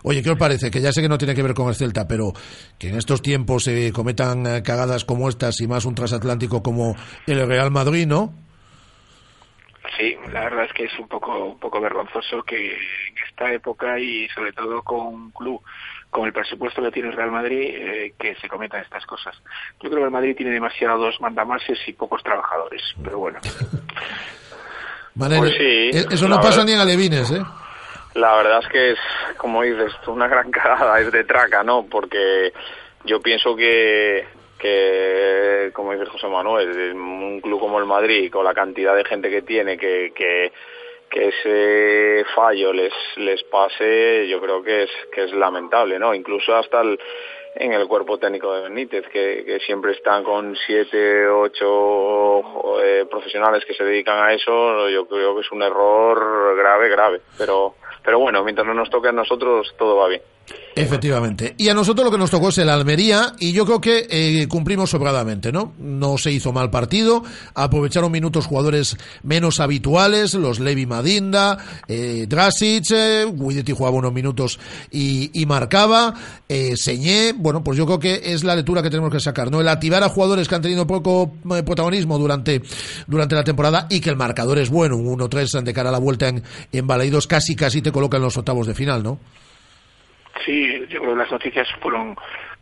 Oye, ¿qué os parece? Que ya sé que no tiene que ver con el Celta, pero que en estos tiempos se cometan eh, cagadas como estas y más un transatlántico como el Real Madrid, ¿no? Sí, la verdad es que es un poco un poco vergonzoso que en esta época y sobre todo con un club con el presupuesto que tiene el Real Madrid eh, que se cometan estas cosas. Yo creo que el Madrid tiene demasiados mandamases y pocos trabajadores, pero bueno. Manel, Pues sí, eh, eso no pasa verdad- ni en Alevines, ¿eh? La verdad es que es, como dices, una gran cagada, es de traca, ¿no? Porque yo pienso que, que, como dice José Manuel, un club como el Madrid, con la cantidad de gente que tiene, que, que, que ese fallo les, les pase, yo creo que es, que es lamentable, ¿no? Incluso hasta el, en el cuerpo técnico de Benítez, que, que siempre están con siete, ocho eh, profesionales que se dedican a eso, yo creo que es un error grave, grave. Pero, pero bueno, mientras no nos toque a nosotros, todo va bien. Efectivamente. Y a nosotros lo que nos tocó es el Almería y yo creo que eh, cumplimos sobradamente, ¿no? No se hizo mal partido, aprovecharon minutos jugadores menos habituales, los Levi Madinda, eh, Drasic, eh, jugaba unos minutos y, y marcaba, eh, Señé, bueno, pues yo creo que es la lectura que tenemos que sacar, ¿no? El activar a jugadores que han tenido poco eh, protagonismo durante, durante la temporada y que el marcador es bueno, un 1-3 de cara a la vuelta en, en casi casi te coloca en los octavos de final, ¿no? Sí, yo creo que las noticias fueron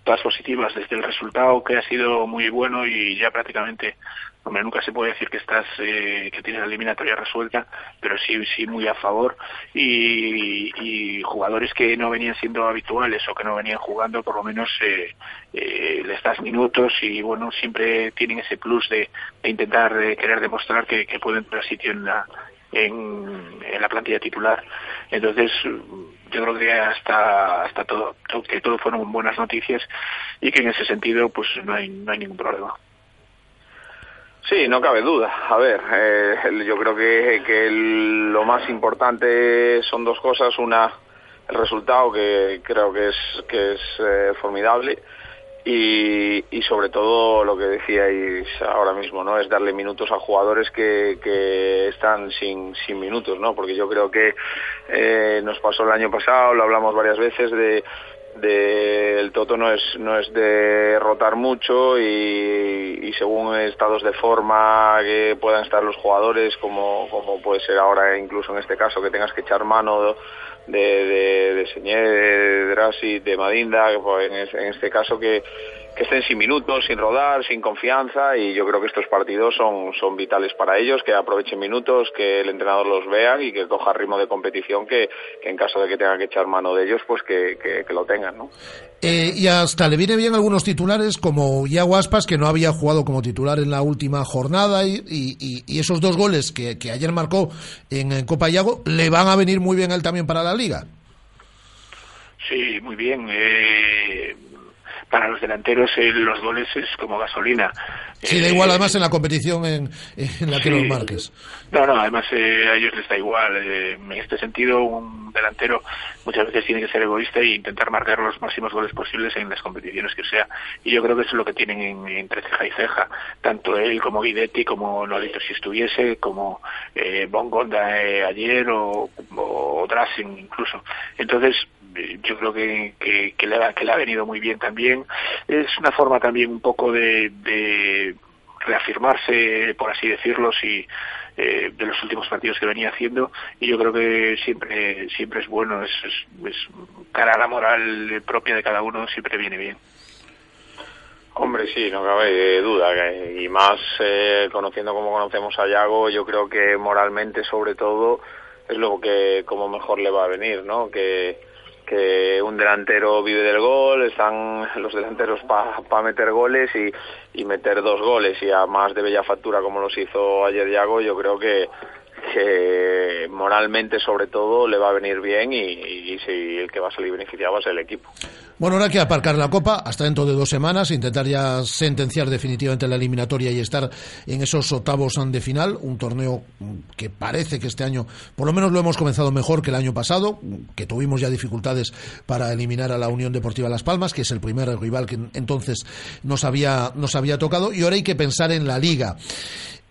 todas positivas, desde el resultado que ha sido muy bueno y ya prácticamente, hombre, nunca se puede decir que estás, eh, que tienes la eliminatoria resuelta, pero sí, sí muy a favor. Y, y jugadores que no venían siendo habituales o que no venían jugando, por lo menos eh, eh, les das minutos y bueno, siempre tienen ese plus de, intentar de querer demostrar que, que pueden tener sitio en la, en, la plantilla titular. Entonces, yo creo que hasta hasta todo, que todo fueron buenas noticias y que en ese sentido pues no hay no hay ningún problema. Sí, no cabe duda. A ver, eh, yo creo que, que el- lo más importante son dos cosas. Una, el resultado que creo que es que es eh, formidable y, sobre todo lo que decíais ahora mismo, ¿no? Es darle minutos a jugadores que, que están sin, sin minutos, ¿no? Porque yo creo que eh, nos pasó el año pasado, lo hablamos varias veces de de el Toto no es no es de rotar mucho y, y según estados de forma que puedan estar los jugadores como como puede ser ahora incluso en este caso que tengas que echar mano de de, de de Drasi, de Madinda en, es- en este caso que que estén sin minutos, sin rodar, sin confianza y yo creo que estos partidos son, son vitales para ellos, que aprovechen minutos, que el entrenador los vea y que coja ritmo de competición, que, que en caso de que tenga que echar mano de ellos, pues que, que, lo tengan, ¿no? Eh, y hasta le viene bien algunos titulares como Iago Aspas, que no había jugado como titular en la última jornada, y, y- y- esos dos goles que, que ayer marcó en, en Copa Iago le van a venir muy bien a él también para la Sí, muy bien. Eh, para los delanteros eh, los goles es como gasolina. Sí, da Eh, igual además en la competición en, en la que los marques. No, no, además eh, a ellos les da igual. Eh, en este sentido, un delantero muchas veces tiene que ser egoísta e intentar marcar los máximos goles posibles en las competiciones que sea. Y yo creo que eso es lo que tienen en, entre ceja y ceja, tanto él como Guidetti, como no ha dicho si estuviese, como eh, Bongonda eh, ayer o, o Drasen incluso. Entonces, eh, yo creo que, que, le ha, que le ha venido muy bien también. Es una forma también un poco de, de reafirmarse, por así decirlo, si eh, de los últimos partidos que venía haciendo y yo creo que siempre siempre es bueno, es, es, cara a la moral propia de cada uno siempre viene bien. Hombre, sí, no cabe duda. que- Y más eh, conociendo como conocemos a Yago, yo creo que moralmente, sobre todo, es lo que como mejor le va a venir, ¿no? Que, que un delantero vive del gol, están los delanteros para meter goles y, y meter dos goles y a más de bella factura como los hizo ayer Yago, yo creo que, que moralmente sobre todo le va a venir bien y, y si el que va a salir beneficiado va a ser el equipo. Bueno, ahora hay que aparcar la Copa hasta dentro de dos semanas, intentar ya sentenciar definitivamente la eliminatoria y estar en esos octavos de final, un torneo que parece que este año, por lo menos lo hemos comenzado mejor que el año pasado, que tuvimos ya dificultades para eliminar a la Unión Deportiva Las Palmas, que es el primer rival que entonces nos había, nos había tocado, y ahora hay que pensar en la Liga.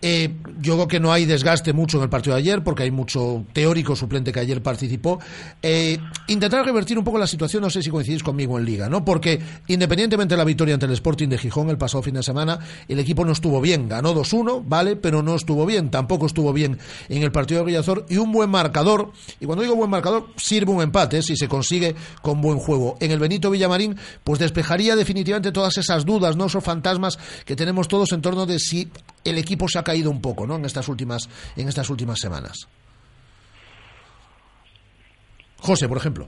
Eh, yo creo que no hay desgaste mucho en el partido de ayer, porque hay mucho teórico suplente que ayer participó. Eh, intentar revertir un poco la situación, no sé si coincidís conmigo en Liga, ¿no? Porque independientemente de la victoria ante el Sporting de Gijón el pasado fin de semana, el equipo no estuvo bien. Ganó 2-1, vale, pero no estuvo bien. Tampoco estuvo bien en el partido de Villazor y un buen marcador. Y cuando digo buen marcador, sirve un empate ¿eh? si se consigue con buen juego. En el Benito Villamarín, pues despejaría definitivamente todas esas dudas, ¿no? Esos fantasmas que tenemos todos en torno de si el equipo se ha caído un poco, ¿no? En estas últimas, en estas últimas semanas. José, por ejemplo.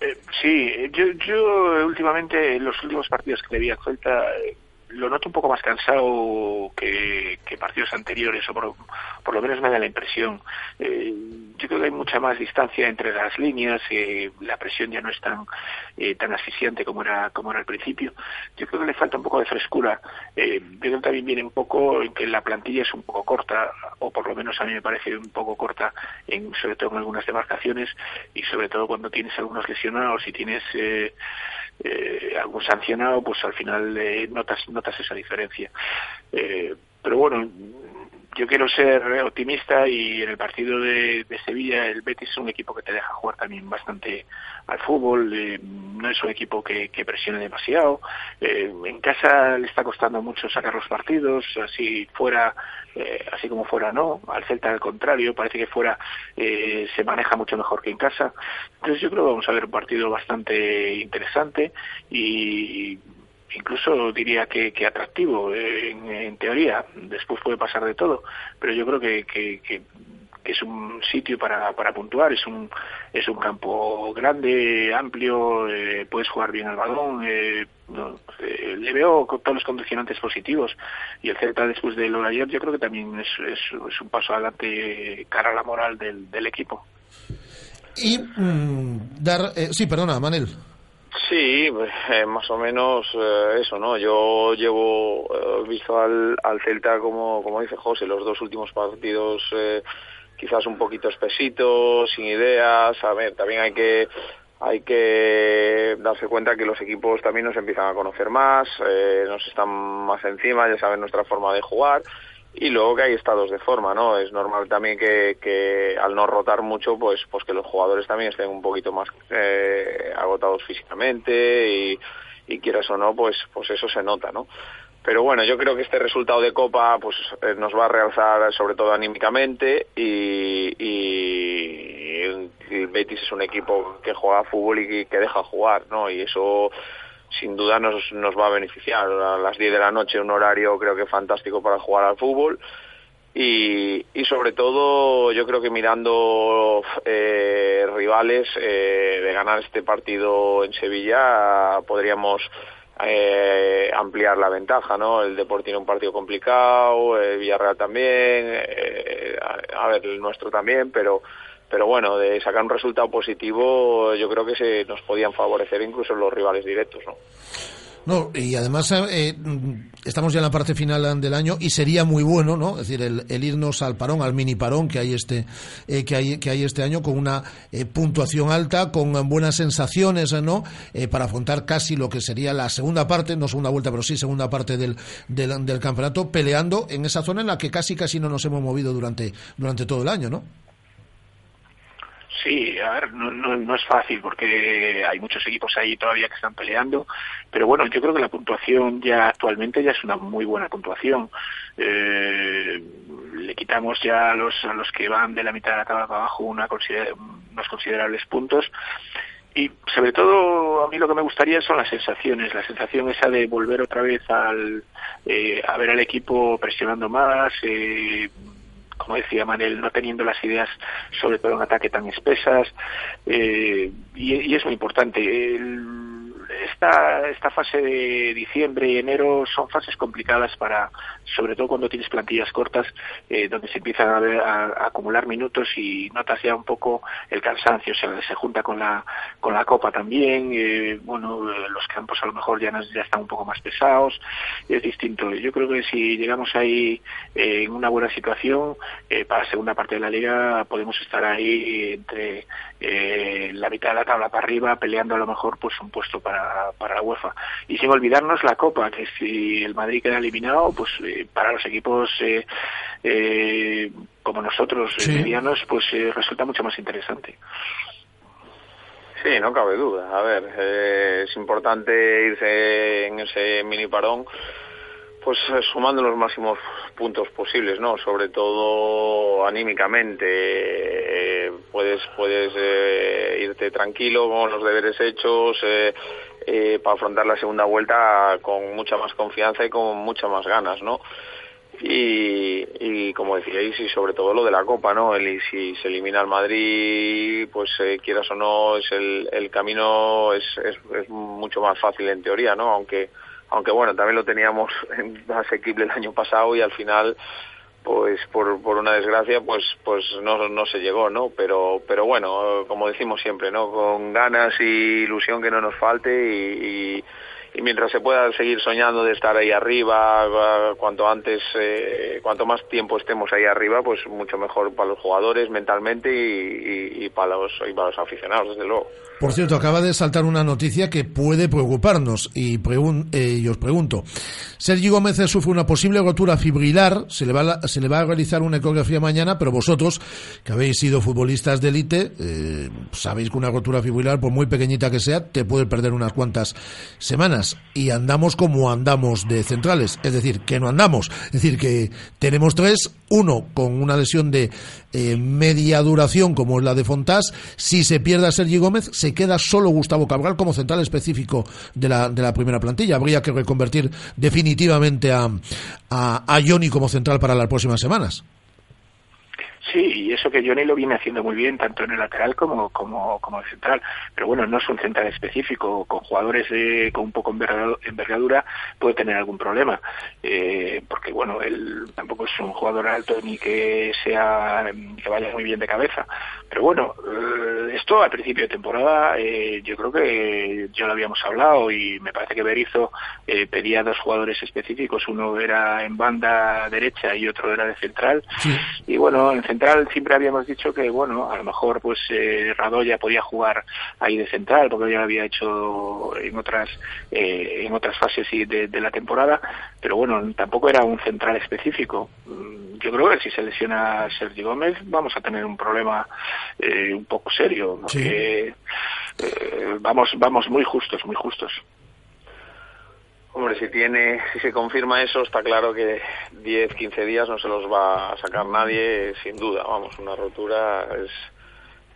Eh, Sí, yo, yo últimamente, en los últimos partidos que le vi a eh, lo noto un poco más cansado que, partidos anteriores, o por, lo menos me da la impresión. Eh, yo creo que hay mucha más distancia entre las líneas, eh, la presión ya no es tan eh, tan asfixiante como era como era al principio. Yo creo que le falta un poco de frescura. Eh, yo creo que también viene un poco en que la plantilla es un poco corta, o por lo menos a mí me parece un poco corta, en, sobre todo en algunas demarcaciones, y sobre todo cuando tienes algunos lesionados y tienes... Eh, algún sancionado, pues al final eh, notas, notas esa diferencia. Eh, pero bueno, yo quiero ser optimista y en el partido de, de, Sevilla el Betis es un equipo que te deja jugar también bastante al fútbol, eh, no es un equipo que, presione demasiado, eh, en casa le está costando mucho sacar los partidos, así fuera, eh, así como fuera no, al Celta al contrario, parece que fuera se maneja mucho mejor que en casa, entonces yo creo que vamos a ver un partido bastante interesante y incluso diría que, que atractivo en, en, teoría. Después puede pasar de todo pero yo creo que, que, es un sitio para, para puntuar es un es un campo grande amplio eh, puedes jugar bien al balón eh, eh, le veo con todos los condicionantes positivos. Y el Celta después de lo de ayer yo creo que también es, es, un paso adelante cara a la moral del, equipo. Y mmm, dar sí perdona Manel Sí, eh, más o menos eh, eso, ¿no? Yo llevo eh, visto al, al Celta, como, como dice José, los dos últimos partidos quizás un poquito espesitos, sin ideas. A ver, también hay que hay que darse cuenta que los equipos también nos empiezan a conocer más, nos están más encima, ya saben nuestra forma de jugar y luego que hay estados de forma, ¿no? Es normal también que, que al no rotar mucho, pues, pues que los jugadores también estén un poquito más eh, agotados físicamente y, quieras o no, pues, pues eso se nota, ¿no? Pero bueno, yo creo que este resultado de Copa pues eh, nos va a realzar sobre todo anímicamente y, y el Betis es un equipo que juega fútbol y que deja jugar, ¿no? Y eso sin duda nos, nos va a beneficiar. A las 10 de la noche, un horario creo que fantástico para jugar al fútbol. Y, y sobre todo, yo creo que mirando eh, rivales, eh, de ganar este partido en Sevilla, podríamos eh, ampliar la ventaja, ¿no? El Deportivo tiene un partido complicado, el Villarreal también, eh, a, a ver, el nuestro también, pero pero bueno, de sacar un resultado positivo yo creo que se nos podían favorecer incluso los rivales directos, ¿no? No, y además eh, estamos ya en la parte final del año y sería muy bueno, ¿no? Es decir, el, el irnos al parón, al mini parón que hay este eh, que hay que hay este año con una eh, puntuación alta, con buenas sensaciones, ¿no? Eh, para afrontar casi lo que sería la segunda parte, no segunda vuelta, pero sí segunda parte del, del, del campeonato, peleando en esa zona en la que casi casi no nos hemos movido durante durante todo el año, ¿no? Sí, a ver, no, no, no, es fácil porque hay muchos equipos ahí todavía que están peleando, pero bueno, yo creo que la puntuación ya actualmente ya es una muy buena puntuación. Eh, le quitamos ya a los, a los que van de la mitad de la tabla para abajo una consider unos considerables puntos y sobre todo a mí lo que me gustaría son las sensaciones, la sensación esa de volver otra vez al, eh, a ver al equipo presionando más, eh, como decía Manel, no teniendo las ideas, sobre todo en ataque, tan espesas, eh, y, y, es muy importante. El, esta, esta fase de diciembre y enero son fases complicadas para, sobre todo cuando tienes plantillas cortas, eh, donde se empiezan a, ver, a, acumular minutos y notas ya un poco el cansancio, o sea, se junta con la, con la copa también, eh, bueno, los campos a lo mejor ya, nos, ya están un poco más pesados, es distinto. Yo creo que si llegamos ahí eh, en una buena situación, eh, para la segunda parte de la liga podemos estar ahí entre eh, la mitad de la tabla para arriba, peleando a lo mejor pues un puesto para para, la UEFA. Y sin olvidarnos la Copa, que si el Madrid queda eliminado, pues eh, para los equipos eh, eh, como nosotros, sí. medianos, pues resulta mucho más interesante. Sí, no cabe duda. A ver, eh, es importante irse en ese mini parón, pues sumando los máximos puntos posibles, ¿no? Sobre todo anímicamente. Eh, puedes puedes eh, irte tranquilo con los deberes hechos. Eh, para afrontar la segunda vuelta con mucha más confianza y con muchas más ganas, ¿no? y, y como decíais, y sobre todo lo de la Copa, ¿no? El, si se elimina al Madrid, pues eh, quieras o no, es el, el camino es, es, es mucho más fácil en teoría, ¿no? Aunque, aunque bueno, también lo teníamos asequible el año pasado y al final pues por, por una desgracia pues pues no, no se llegó no pero pero bueno como decimos siempre no con ganas y ilusión que no nos falte y, y y mientras se pueda seguir soñando de estar ahí arriba, cuanto antes, eh, cuanto más tiempo estemos ahí arriba, pues mucho mejor para los jugadores mentalmente y, para los y para los aficionados, desde luego. Por cierto, acaba de saltar una noticia que puede preocuparnos y, pregun eh, os pregunto. Sergi Gómez sufre una posible rotura fibrilar, se le, va a, se le va a realizar una ecografía mañana, pero vosotros, que habéis sido futbolistas de élite, eh, sabéis que una rotura fibrilar, por muy pequeñita que sea, te puede perder unas cuantas semanas. Y andamos como andamos de centrales, es decir, que no andamos. Es decir, que tenemos tres, uno con una lesión de eh, media duración como es la de Fontás, si se pierde a Sergi Gómez, se queda solo Gustavo Cabral como central específico de la, de la primera plantilla. Habría que reconvertir definitivamente a, a, a Johnny como central para las próximas semanas. Sí, y eso que Johnny lo viene haciendo muy bien, tanto en el lateral como, como, como el central. Pero bueno, no es un central específico. Con jugadores de, con un poco envergadura puede tener algún problema. Eh, porque bueno, él tampoco es un jugador alto ni que sea, que vaya muy bien de cabeza. Pero bueno, eh, esto al principio de temporada, eh, yo creo que ya lo habíamos hablado y me parece que Berizzo eh, pedía dos jugadores específicos. Uno era en banda derecha y otro era de central. Sí. Y bueno, en central siempre habíamos dicho que, bueno, a lo mejor pues eh, Radoya podía jugar ahí de central porque ya lo había hecho en otras eh, en otras fases de, de, la temporada, pero bueno, tampoco era un central específico. Yo creo que si se lesiona Sergio Gómez vamos a tener un problema eh, un poco serio, porque Sí. eh, vamos vamos muy justos, muy justos. Hombre, si tiene, si se confirma eso, está claro que 10, 15 días no se los va a sacar nadie, sin duda. Vamos, una rotura es,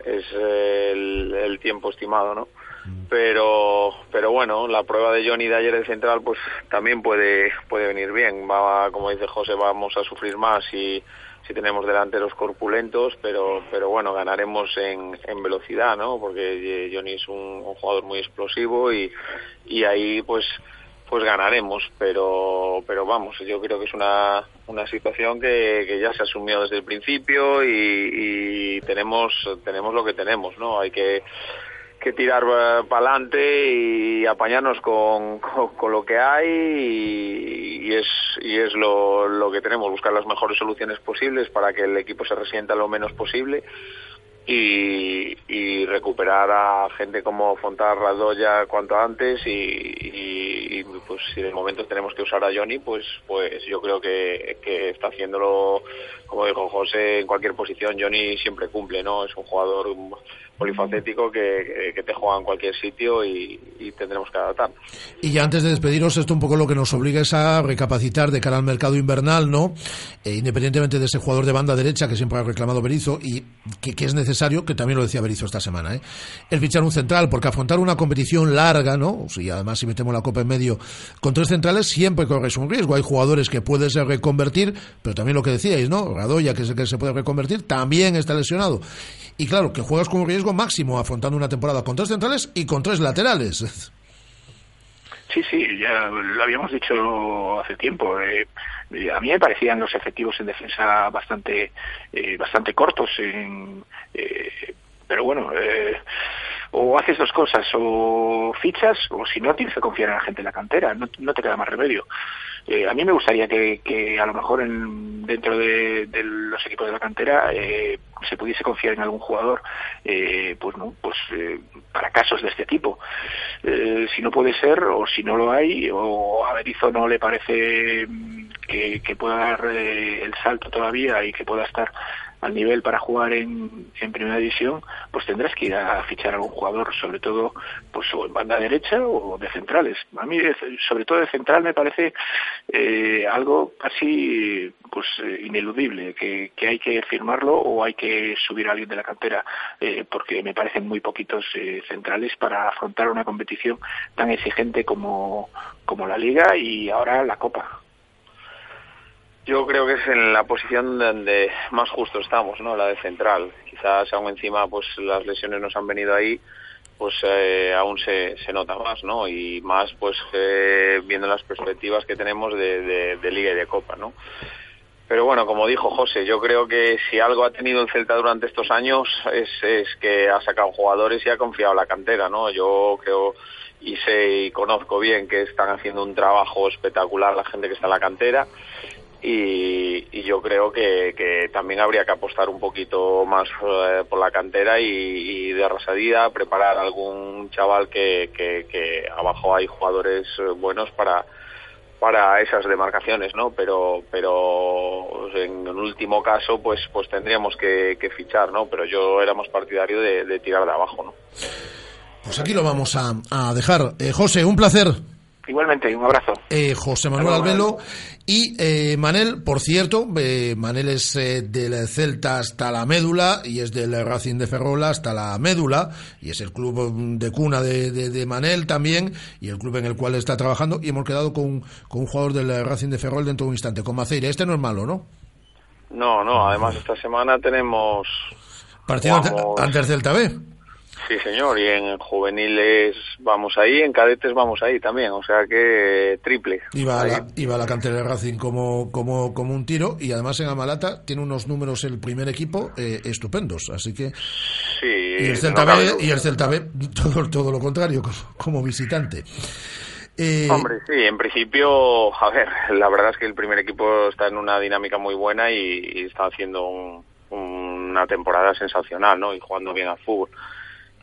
es el, el tiempo estimado, ¿no? Pero, pero bueno, la prueba de Johnny de ayer de central, pues también puede, puede venir bien. Va, como dice José, vamos a sufrir más si, si tenemos delanteros corpulentos, pero, pero bueno, ganaremos en, en velocidad, ¿no? Porque Johnny es un, un jugador muy explosivo y, y ahí, pues, pues ganaremos, pero pero vamos, yo creo que es una, una situación que, que ya se asumió desde el principio y, tenemos tenemos lo que tenemos, ¿no? Hay que que tirar para adelante y apañarnos con, con, con, lo que hay y, y es y es lo, lo que tenemos, buscar las mejores soluciones posibles para que el equipo se resienta lo menos posible y, y recuperar a gente como Fontar Radoya cuanto antes y, y, y, pues si de momento tenemos que usar a Johnny pues pues yo creo que, que está haciéndolo como dijo José en cualquier posición Johnny siempre cumple no es un jugador polifacético que, que te juega en cualquier sitio y, y tendremos que adaptarnos. Y ya antes de despediros, esto un poco lo que nos obliga es a recapacitar de cara al mercado invernal, ¿no? Eh, independientemente de ese jugador de banda derecha que siempre ha reclamado Berizzo y que, que es necesario, que también lo decía Berizzo esta semana, ¿eh? el fichar un central, porque afrontar una competición larga, ¿no? Y además si metemos la copa en medio con tres centrales siempre corres un riesgo. Hay jugadores que puedes reconvertir, pero también lo que decíais, ¿no? Radoya, que es el que se puede reconvertir, también está lesionado. Y claro, que juegas con un riesgo máximo afrontando una temporada con tres centrales y con tres laterales. Sí, sí, ya lo habíamos dicho hace tiempo. Eh, a mí me parecían los efectivos en defensa bastante eh, bastante cortos. En, eh, pero bueno, eh, o haces dos cosas, o fichas, o si no tienes que confiar en la gente de la cantera, no, no te queda más remedio. Eh, a mí me gustaría que, que a lo mejor en, dentro de, los equipos de la cantera eh, se pudiese confiar en algún jugador, eh, pues no, pues para casos de este tipo. Si no puede ser, o si no lo hay, o a Berizzo no le parece que, que pueda dar el salto todavía y que pueda estar al nivel para jugar en, en primera división, pues tendrás que ir a fichar a algún jugador, sobre todo pues o en banda derecha o de centrales. A mí, sobre todo de central, me parece eh, algo casi pues eh, ineludible, que, que, hay que firmarlo o hay que subir a alguien de la cantera, eh, porque me parecen muy poquitos eh, centrales para afrontar una competición tan exigente como, como la Liga y ahora la Copa. Yo creo que es en la posición donde más justo estamos, ¿no? La de central. Quizás aún encima, pues las lesiones nos han venido ahí, pues eh, aún se, se nota más, ¿no? Y más, pues eh, viendo las perspectivas que tenemos de, de, de Liga y de Copa, ¿no? Pero bueno, como dijo José, yo creo que si algo ha tenido el Celta durante estos años es, es que ha sacado jugadores y ha confiado la cantera, ¿no? Yo creo y sé y conozco bien que están haciendo un trabajo espectacular la gente que está en la cantera y, y yo creo que, que, también habría que apostar un poquito más eh, por la cantera y, y, de rasadía preparar algún chaval que, que, que abajo hay jugadores eh, buenos para para esas demarcaciones, ¿no? Pero pero en un último caso pues pues tendríamos que, que fichar, ¿no? Pero yo era más partidario de, de, tirar de abajo, ¿no? Pues aquí lo vamos a, a dejar. Eh, José, un placer. Igualmente, un abrazo. Eh, José Manuel Albelo y eh, Manel, por cierto, eh, Manel es eh, del Celta hasta la médula y es del Racing de Ferrol hasta la médula y es el club de cuna de, de, de, Manel también y el club en el cual está trabajando y hemos quedado con, con un jugador del Racing de Ferrol dentro de un instante, con Maceira. Este no es malo, ¿no? No, no, además esta semana tenemos... Partido ante, ante el Celta B. Sí, señor, y en juveniles vamos ahí, en cadetes vamos ahí también, o sea que triple. Iba a la, iba a la cantera de Racing como, como, como un tiro y además en Amalata tiene unos números el primer equipo eh, estupendos, así que... Sí, y el Celta, no B, y el Celta B todo, todo lo contrario, como, como visitante. Eh... Hombre, sí, en principio, a ver, la verdad es que el primer equipo está en una dinámica muy buena y, y está haciendo un, una temporada sensacional, ¿no? Y jugando bien al fútbol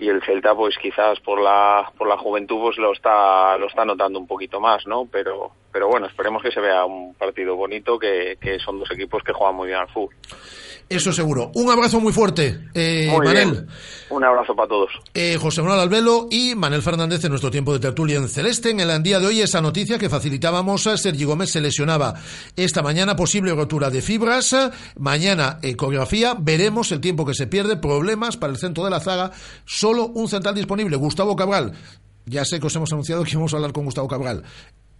y el Celta pues quizás por la por la juventud pues lo está lo está notando un poquito más no pero pero bueno esperemos que se vea un partido bonito que, que son dos equipos que juegan muy bien al fútbol eso seguro. Un abrazo muy fuerte, eh, muy Manel. Bien. Un abrazo para todos. Eh, José Manuel Albelo y Manel Fernández en nuestro tiempo de tertulia en Celeste. En el día de hoy esa noticia que facilitábamos, Sergi Gómez se lesionaba esta mañana, posible rotura de fibras. Mañana ecografía, veremos el tiempo que se pierde, problemas para el centro de la zaga. Solo un central disponible, Gustavo Cabral. Ya sé que os hemos anunciado que íbamos a hablar con Gustavo Cabral.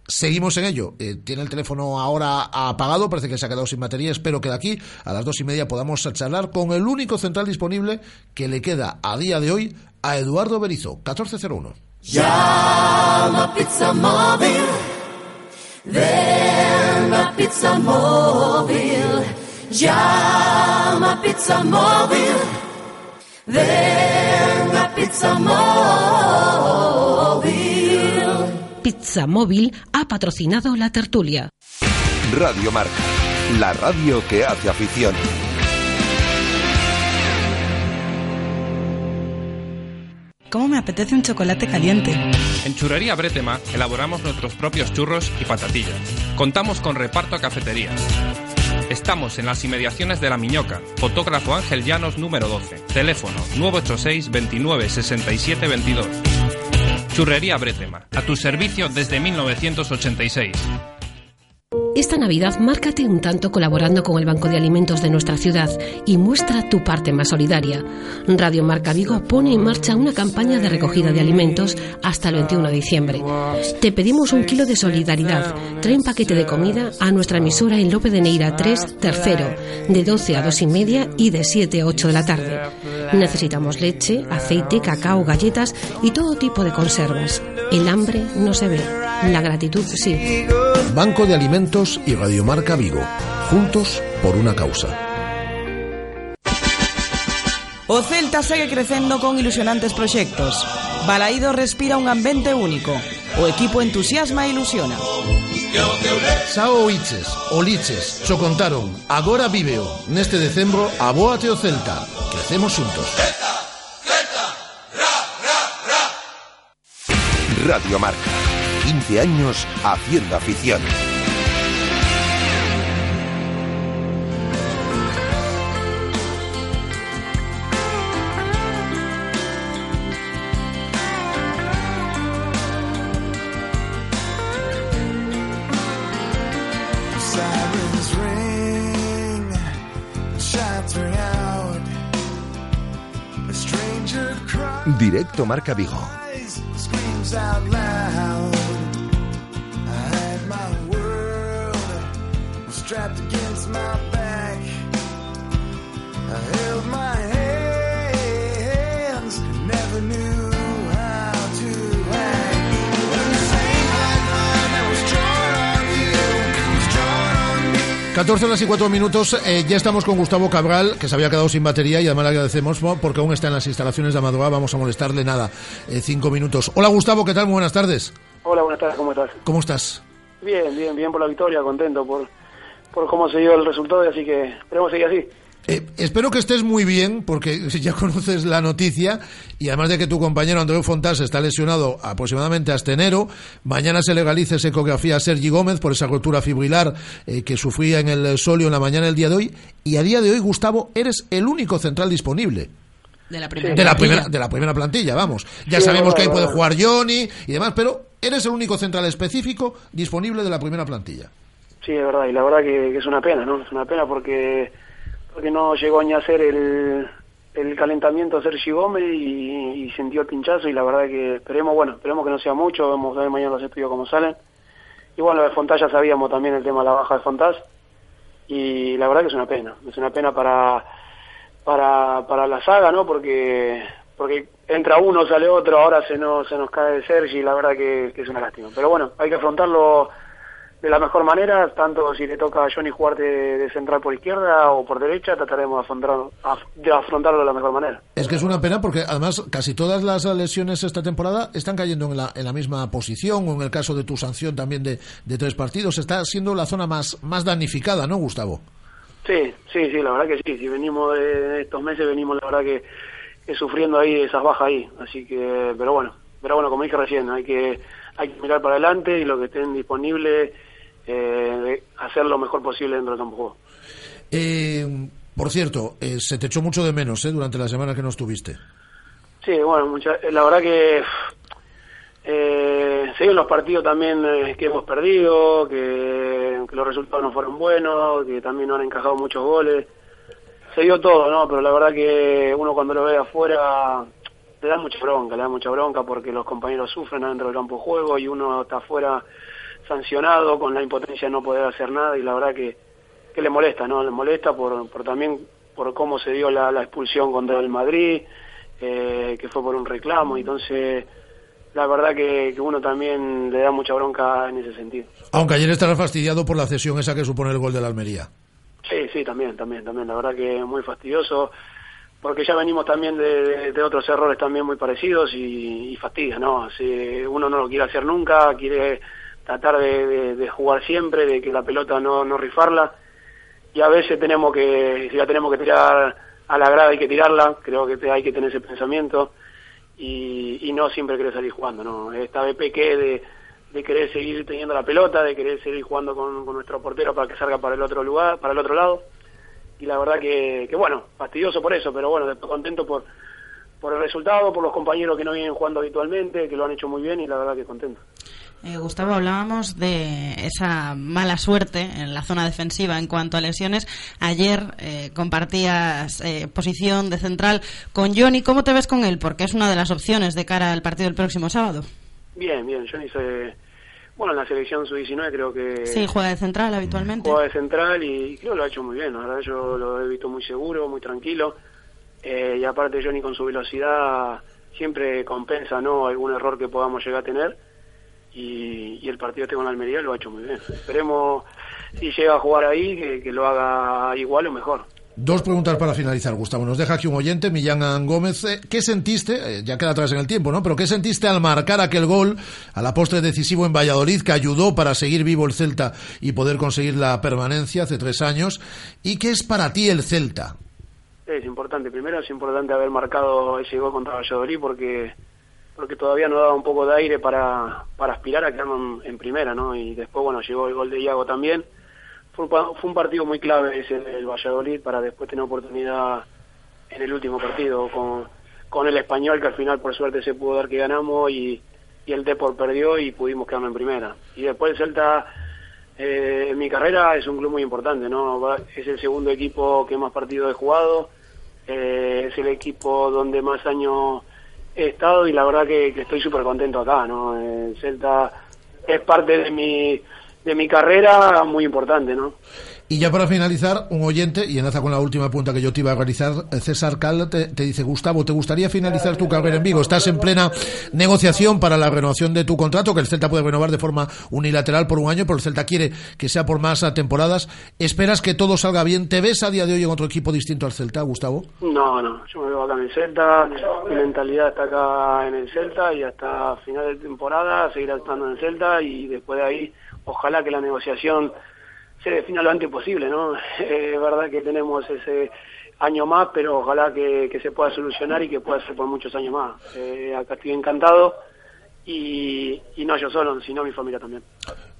Seguimos en ello. Eh, tiene el teléfono ahora apagado, parece que se ha quedado sin batería. Espero que de aquí a las dos y media podamos charlar con el único central disponible que le queda a día de hoy a Eduardo Berizo, 1401. Llama Pizza Móvil, ven a Pizza Móvil. Llama Pizza Móvil, ven a Pizza Móvil. Pizza Móvil ha patrocinado la tertulia. Radio Marca, la radio que hace afición. ¿Cómo me apetece un chocolate caliente? En Churrería Bretema elaboramos nuestros propios churros y patatillas. Contamos con reparto a cafeterías. Estamos en las inmediaciones de La Miñoca. Fotógrafo Ángel Llanos número 12. Teléfono 986 29 67 22. Churrería Bretema, a tu servicio desde 1986. Esta Navidad márcate un tanto colaborando con el Banco de Alimentos de nuestra ciudad y muestra tu parte más solidaria. Radio Marca Vigo pone en marcha una campaña de recogida de alimentos hasta el 21 de diciembre. Te pedimos un kilo de solidaridad. Trae un paquete de comida a nuestra emisora en Lope de Neira 3, tercero, de 12 a 2 y media y de 7 a 8 de la tarde. Necesitamos leche, aceite, cacao, galletas y todo tipo de conservas. El hambre no se ve, la gratitud sí. Banco de Alimentos y Radiomarca Vigo. Juntos por una causa. O Celta segue crecendo con ilusionantes proxectos. Balaído respira un ambiente único. O equipo entusiasma e ilusiona. Sao Oiches, Oliches, xo contaron, agora viveo. Neste decembro, abóate o Celta. Crecemos xuntos. Celta, Celta, ra, ra, ra. Radio Marca. 15 años haciendo afición. Directo Marca Vigo. Screams out loud. I had my world strapped against 14 horas y 4 minutos, eh, ya estamos con Gustavo Cabral, que se había quedado sin batería y además le agradecemos porque aún está en las instalaciones de Amadora, vamos a molestarle nada, 5 minutos. Hola Gustavo, ¿qué tal? Muy buenas tardes. Hola, buenas tardes, ¿cómo estás? ¿Cómo estás? Bien, bien, bien por la victoria, contento por, por cómo se dio el resultado, así que esperemos seguir así. Eh, espero que estés muy bien, porque ya conoces la noticia, y además de que tu compañero Andreu Fontás está lesionado aproximadamente hasta enero, mañana se legaliza esa ecografía a Sergi Gómez por esa rotura fibrilar eh, que sufría en el solio en la mañana del día de hoy, y a día de hoy, Gustavo, eres el único central disponible. De la primera, de la primera, de la primera plantilla, vamos. Ya Sí, sabemos que ahí puede jugar Johnny y demás, pero eres el único central específico disponible de la primera plantilla. Sí, es verdad, y la verdad que, que es una pena, ¿no? Es una pena porque, porque no llegó ni a hacer el, el calentamiento Sergi Gómez y, y sintió el pinchazo y la verdad que esperemos, bueno, esperemos que no sea mucho, vamos a ver mañana los estudios cómo salen. Y bueno, lo de Fontás ya sabíamos también el tema de la baja de Fontás y la verdad que es una pena, es una pena para, para, para la saga, ¿no? Porque porque entra uno, sale otro, ahora se nos, se nos cae Sergi, la verdad que es una lástima. Pero bueno, hay que afrontarlo de la mejor manera, tanto si le toca a Johnny jugar de, de central por izquierda o por derecha, trataremos de, afrontarlo- af- de afrontarlo de la mejor manera. Es que es una pena porque además casi todas las lesiones esta temporada están cayendo en la, en la misma posición o en el caso de tu sanción también de, de tres partidos. Está siendo la zona más, más damnificada, ¿no, Gustavo? Sí, sí, sí, la verdad que sí. Si venimos de, de estos meses, venimos la verdad que, que sufriendo ahí esas bajas ahí. Así que, pero bueno, pero bueno, como dije recién, hay que, hay que mirar para adelante y lo que estén disponibles, eh, hacer lo mejor posible dentro del campo de juego. Eh, por cierto, eh, se te echó mucho de menos ¿eh? durante la semana que no estuviste. Sí, bueno, mucha- la verdad que eh, se ven los partidos también eh, que hemos perdido, que, que los resultados no fueron buenos, que también no han encajado muchos goles. Se dio todo, ¿no? Pero la verdad que uno cuando lo ve afuera le da mucha bronca, le da mucha bronca porque los compañeros sufren adentro del campo de juego y uno está afuera sancionado con la impotencia de no poder hacer nada y la verdad que, que le molesta, ¿no? Le molesta por, por también por cómo se dio la, la expulsión contra el Madrid, eh, que fue por un reclamo, entonces la verdad que, que uno también le da mucha bronca en ese sentido. Aunque ayer estarás fastidiado por la cesión esa que supone el gol de la Almería. Sí, sí, también, también, también, la verdad que muy fastidioso, porque ya venimos también de, de- de otros errores también muy parecidos y, y fastidia, ¿no? Si uno no lo quiere hacer nunca, quiere tratar de, de- jugar siempre, de que la pelota no, no rifarla, y a veces tenemos que, si la tenemos que tirar a la grada hay que tirarla, creo que hay que tener ese pensamiento, y, y no siempre querer salir jugando, ¿no? Esta vez pequé de, de querer seguir teniendo la pelota, de querer seguir jugando con, con nuestro portero para que salga para el otro lugar, para el otro lado. Y la verdad que, que bueno, fastidioso por eso, pero bueno, contento por, por el resultado, por los compañeros que no vienen jugando habitualmente, que lo han hecho muy bien y la verdad que contento. Eh, Gustavo, hablábamos de esa mala suerte en la zona defensiva en cuanto a lesiones. Ayer eh, compartías eh, posición de central con Johnny. ¿Cómo te ves con él? Porque es una de las opciones de cara al partido del próximo sábado. Bien, bien, Johnny se... Bueno, en la selección sub-19 creo que... Sí, juega de central habitualmente. Juega de central y creo que lo ha hecho muy bien, la verdad yo lo he visto muy seguro, muy tranquilo. Eh, y aparte Johnny con su velocidad siempre compensa no algún error que podamos llegar a tener. Y, y el partido este con Almería lo ha hecho muy bien. Esperemos si llega a jugar ahí que, que lo haga igual o mejor. Dos preguntas para finalizar, Gustavo. Nos deja aquí un oyente, Millán Gómez. Eh, ¿Qué sentiste, eh, ya queda atrás en el tiempo, ¿no? Pero qué sentiste al marcar aquel gol a la postre decisivo en Valladolid que ayudó para seguir vivo el Celta y poder conseguir la permanencia hace tres años? ¿Y qué es para ti el Celta? Es importante, primero es importante haber marcado ese gol contra Valladolid porque porque todavía nos daba un poco de aire para, para aspirar a quedarnos en, primera, ¿no? Y después, bueno, llegó el gol de Iago también. Fue fue un partido muy clave ese del Valladolid para después tener oportunidad en el último partido con, con el español, que al final por suerte se pudo dar que ganamos y, y el Depor perdió y pudimos quedarnos en primera. Y después el Celta, eh, en mi carrera, es un club muy importante, ¿no? Va- Es el segundo equipo que más partidos he jugado, eh, es el equipo donde más años he estado y la verdad que, estoy súper contento acá, ¿no? El Celta es parte de mi, de mi carrera muy importante, ¿no? Y ya para finalizar, un oyente, y enlaza con la última punta que yo te iba a realizar, eh, César Cal te, te dice, Gustavo, ¿te gustaría finalizar tu carrera en Vigo? Estás en plena negociación para la renovación de tu contrato, que el Celta puede renovar de forma unilateral por un año, pero el Celta quiere que sea por más temporadas. ¿Esperas que todo salga bien? ¿Te ves a día de hoy en otro equipo distinto al Celta, Gustavo? No, no, yo me veo acá en el Celta, mi mentalidad está acá en el Celta y hasta final de temporada seguirá estando en el Celta y después de ahí ojalá que la negociación se defina lo antes posible, ¿no? Es verdad que tenemos ese año más, pero ojalá que, se pueda solucionar y que pueda ser por muchos años más. Eh, acá estoy encantado y, y no yo solo, sino mi familia también.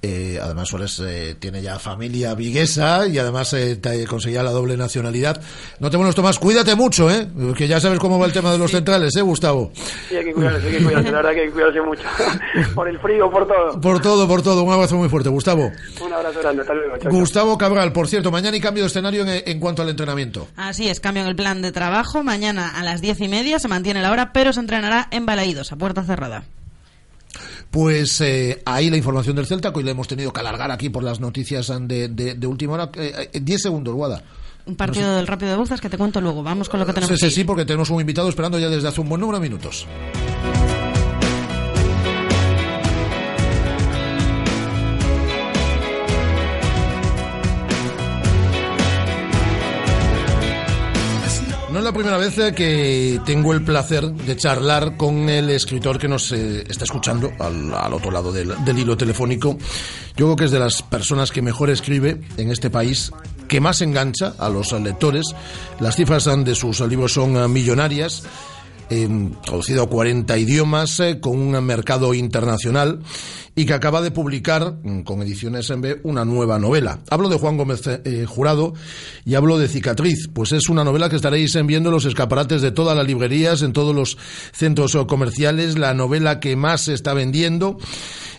Eh, además Suárez eh, tiene ya familia viguesa y además eh, te- conseguía la doble nacionalidad. No te molesto más, cuídate mucho, ¿eh? Que ya sabes cómo va el tema de los centrales, ¿eh, Gustavo? Sí, hay que cuidarse, hay que cuidarse, la verdad que hay que cuidarse mucho. por el frío, por todo. Por todo, por todo. Un abrazo muy fuerte, Gustavo. Un abrazo grande, hasta luego. chao. Gustavo Cabral, por cierto, mañana hay cambio de escenario en, en cuanto al entrenamiento. Así es, cambio en el plan de trabajo. Mañana a las diez y media se mantiene la hora, pero se entrenará en Balaídos, a puerta cerrada. Pues eh, ahí la información del Celta, que hoy le hemos tenido que alargar aquí por las noticias de, de- de última hora. Eh, eh, 10 segundos, Guada. Un partido del Rápido de Buzas que te cuento luego. Vamos con lo que tenemos. Sí, sí, sí, porque tenemos un invitado esperando ya desde hace un buen número de minutos. La primera vez eh, que tengo el placer de charlar con el escritor que nos eh, está escuchando al, otro lado del, del hilo telefónico. Yo creo que es de las personas que mejor escribe en este país, que más engancha a los lectores. Las cifras eh, de sus libros son millonarias eh, traducido a 40 idiomas, eh, con un mercado internacional y que acaba de publicar mm, con ediciones en B una nueva novela. Hablo de Juan Gómez eh, Jurado y hablo de Cicatriz, pues es una novela que estaréis en viendo en los escaparates de todas las librerías, en todos los centros eh, comerciales, la novela que más se está vendiendo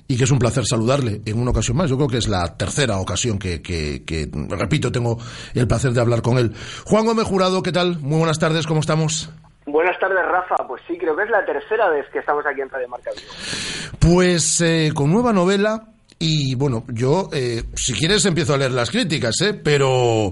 y que es un placer saludarle en una ocasión más. Yo creo que es la tercera ocasión que, que, que, repito, tengo el placer de hablar con él. Juan Gómez Jurado, ¿qué tal? Muy buenas tardes, ¿cómo estamos? Buenas tardes, Rafa. Pues sí, creo que es la tercera vez que estamos aquí en Radio Marca. Pues eh, con nueva novela y bueno, yo eh, si quieres empiezo a leer las críticas, ¿eh? pero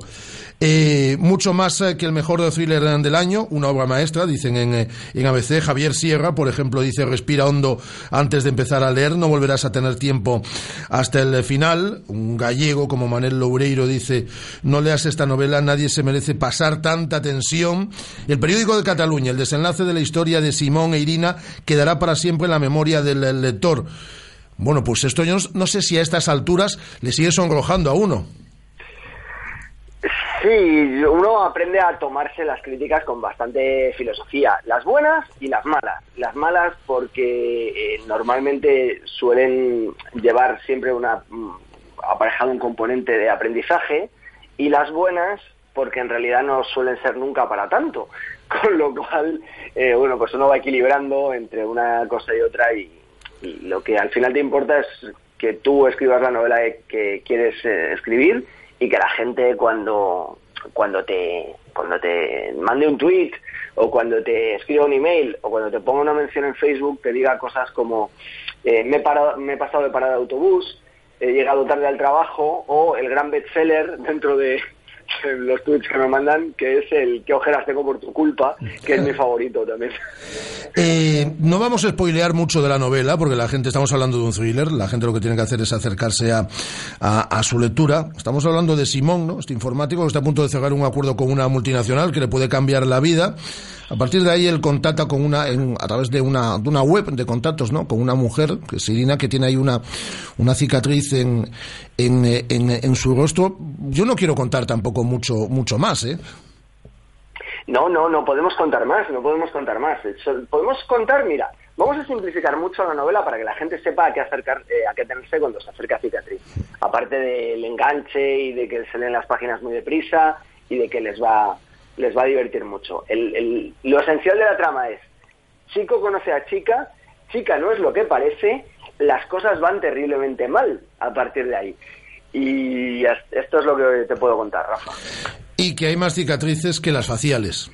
eh, mucho más eh, que el mejor thriller del año, una obra maestra, dicen en, eh, en ABC. Javier Sierra, por ejemplo, dice respira hondo antes de empezar a leer, no volverás a tener tiempo hasta el final. Un gallego como Manel Loureiro dice no leas esta novela, nadie se merece pasar tanta tensión. El periódico de Cataluña, el desenlace de la historia de Simón e Irina quedará para siempre en la memoria del lector. Bueno, pues esto yo no, no sé si a estas alturas le sigue sonrojando a uno. Sí, uno aprende a tomarse las críticas con bastante filosofía, las buenas y las malas. Las malas porque eh, normalmente suelen llevar siempre una mm, aparejado un componente de aprendizaje y las buenas porque en realidad no suelen ser nunca para tanto. Con lo cual, eh, bueno, pues uno va equilibrando entre una cosa y otra y, lo que al final te importa es que tú escribas la novela que quieres eh, escribir y que la gente cuando cuando te cuando te mande un tweet o cuando te escriba un email o cuando te ponga una mención en Facebook te diga cosas como eh, me, he me he pasado de parada de autobús he llegado tarde al trabajo o el gran bestseller dentro de los tweets que me mandan que es el qué ojeras tengo por tu culpa que es mi favorito también Eh, no vamos a spoilear mucho de la novela, porque la gente, estamos hablando de un thriller, la gente lo que tiene que hacer es acercarse a, a, a su lectura. Estamos hablando de Simón, ¿no? este informático que está a punto de cerrar un acuerdo con una multinacional que le puede cambiar la vida. A partir de ahí él contacta con una, en- a través de una, de una web de contactos, ¿no? Con una mujer, que es Irina, que tiene ahí una, una cicatriz en, en, en, su rostro. Yo no quiero contar tampoco mucho, mucho más, ¿eh? No, no, no podemos contar más, no podemos contar más. Podemos contar, mira, vamos a simplificar mucho la novela para que la gente sepa a qué acercar, eh, a qué tenerse cuando se acerca a Cicatriz. Aparte del enganche y de que se leen las páginas muy deprisa y de que les va, les va a divertir mucho. El- el- lo esencial de la trama es, chico conoce a chica, chica no es lo que parece, las cosas van terriblemente mal a partir de ahí. Y esto es lo que te puedo contar, Rafa. Y que hay más cicatrices que las faciales.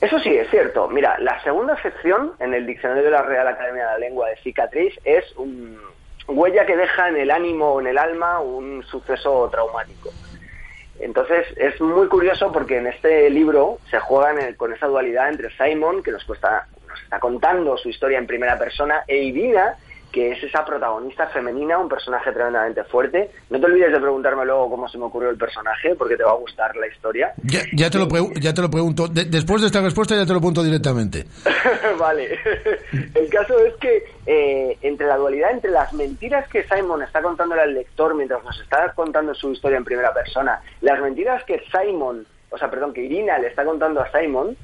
Eso sí, es cierto. Mira, la segunda sección en el diccionario de la Real Academia de la Lengua de cicatriz es un huella que deja en el ánimo o en el alma un suceso traumático. Entonces es muy curioso porque en este libro se juega en el- con esa dualidad entre Simon, que nos, cuesta, nos está contando su historia en primera persona, e Irina, que es esa protagonista femenina, un personaje tremendamente fuerte. No te olvides de preguntarme luego cómo se me ocurrió el personaje, porque te va a gustar la historia. Ya, ya te, lo pregu- ya te lo pregunto. De- después de esta respuesta ya te lo pregunto directamente. vale. El caso es que eh, entre la dualidad, entre las mentiras que Simon está contándole al lector mientras nos está contando su historia en primera persona, las mentiras que Simon, o sea, perdón, que Irina le está contando a Simon,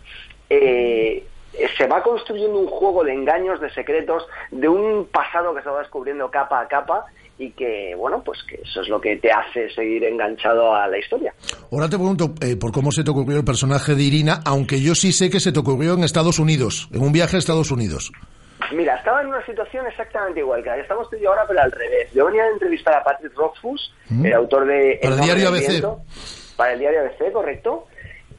eh, eh, se va construyendo un juego de engaños, de secretos, de un pasado que se va descubriendo capa a capa y que, bueno, pues que eso es lo que te hace seguir enganchado a la historia. Ahora te pregunto eh, por cómo se te ocurrió el personaje de Irina, aunque yo sí sé que se te ocurrió en Estados Unidos, en un viaje a Estados Unidos. Mira, estaba en una situación exactamente igual que la que estamos tú y yo ahora, pero al revés. Yo venía a entrevistar a Patrick Rothfuss, Mm. el autor de Para el diario ABC. viento, para el diario ABC, correcto.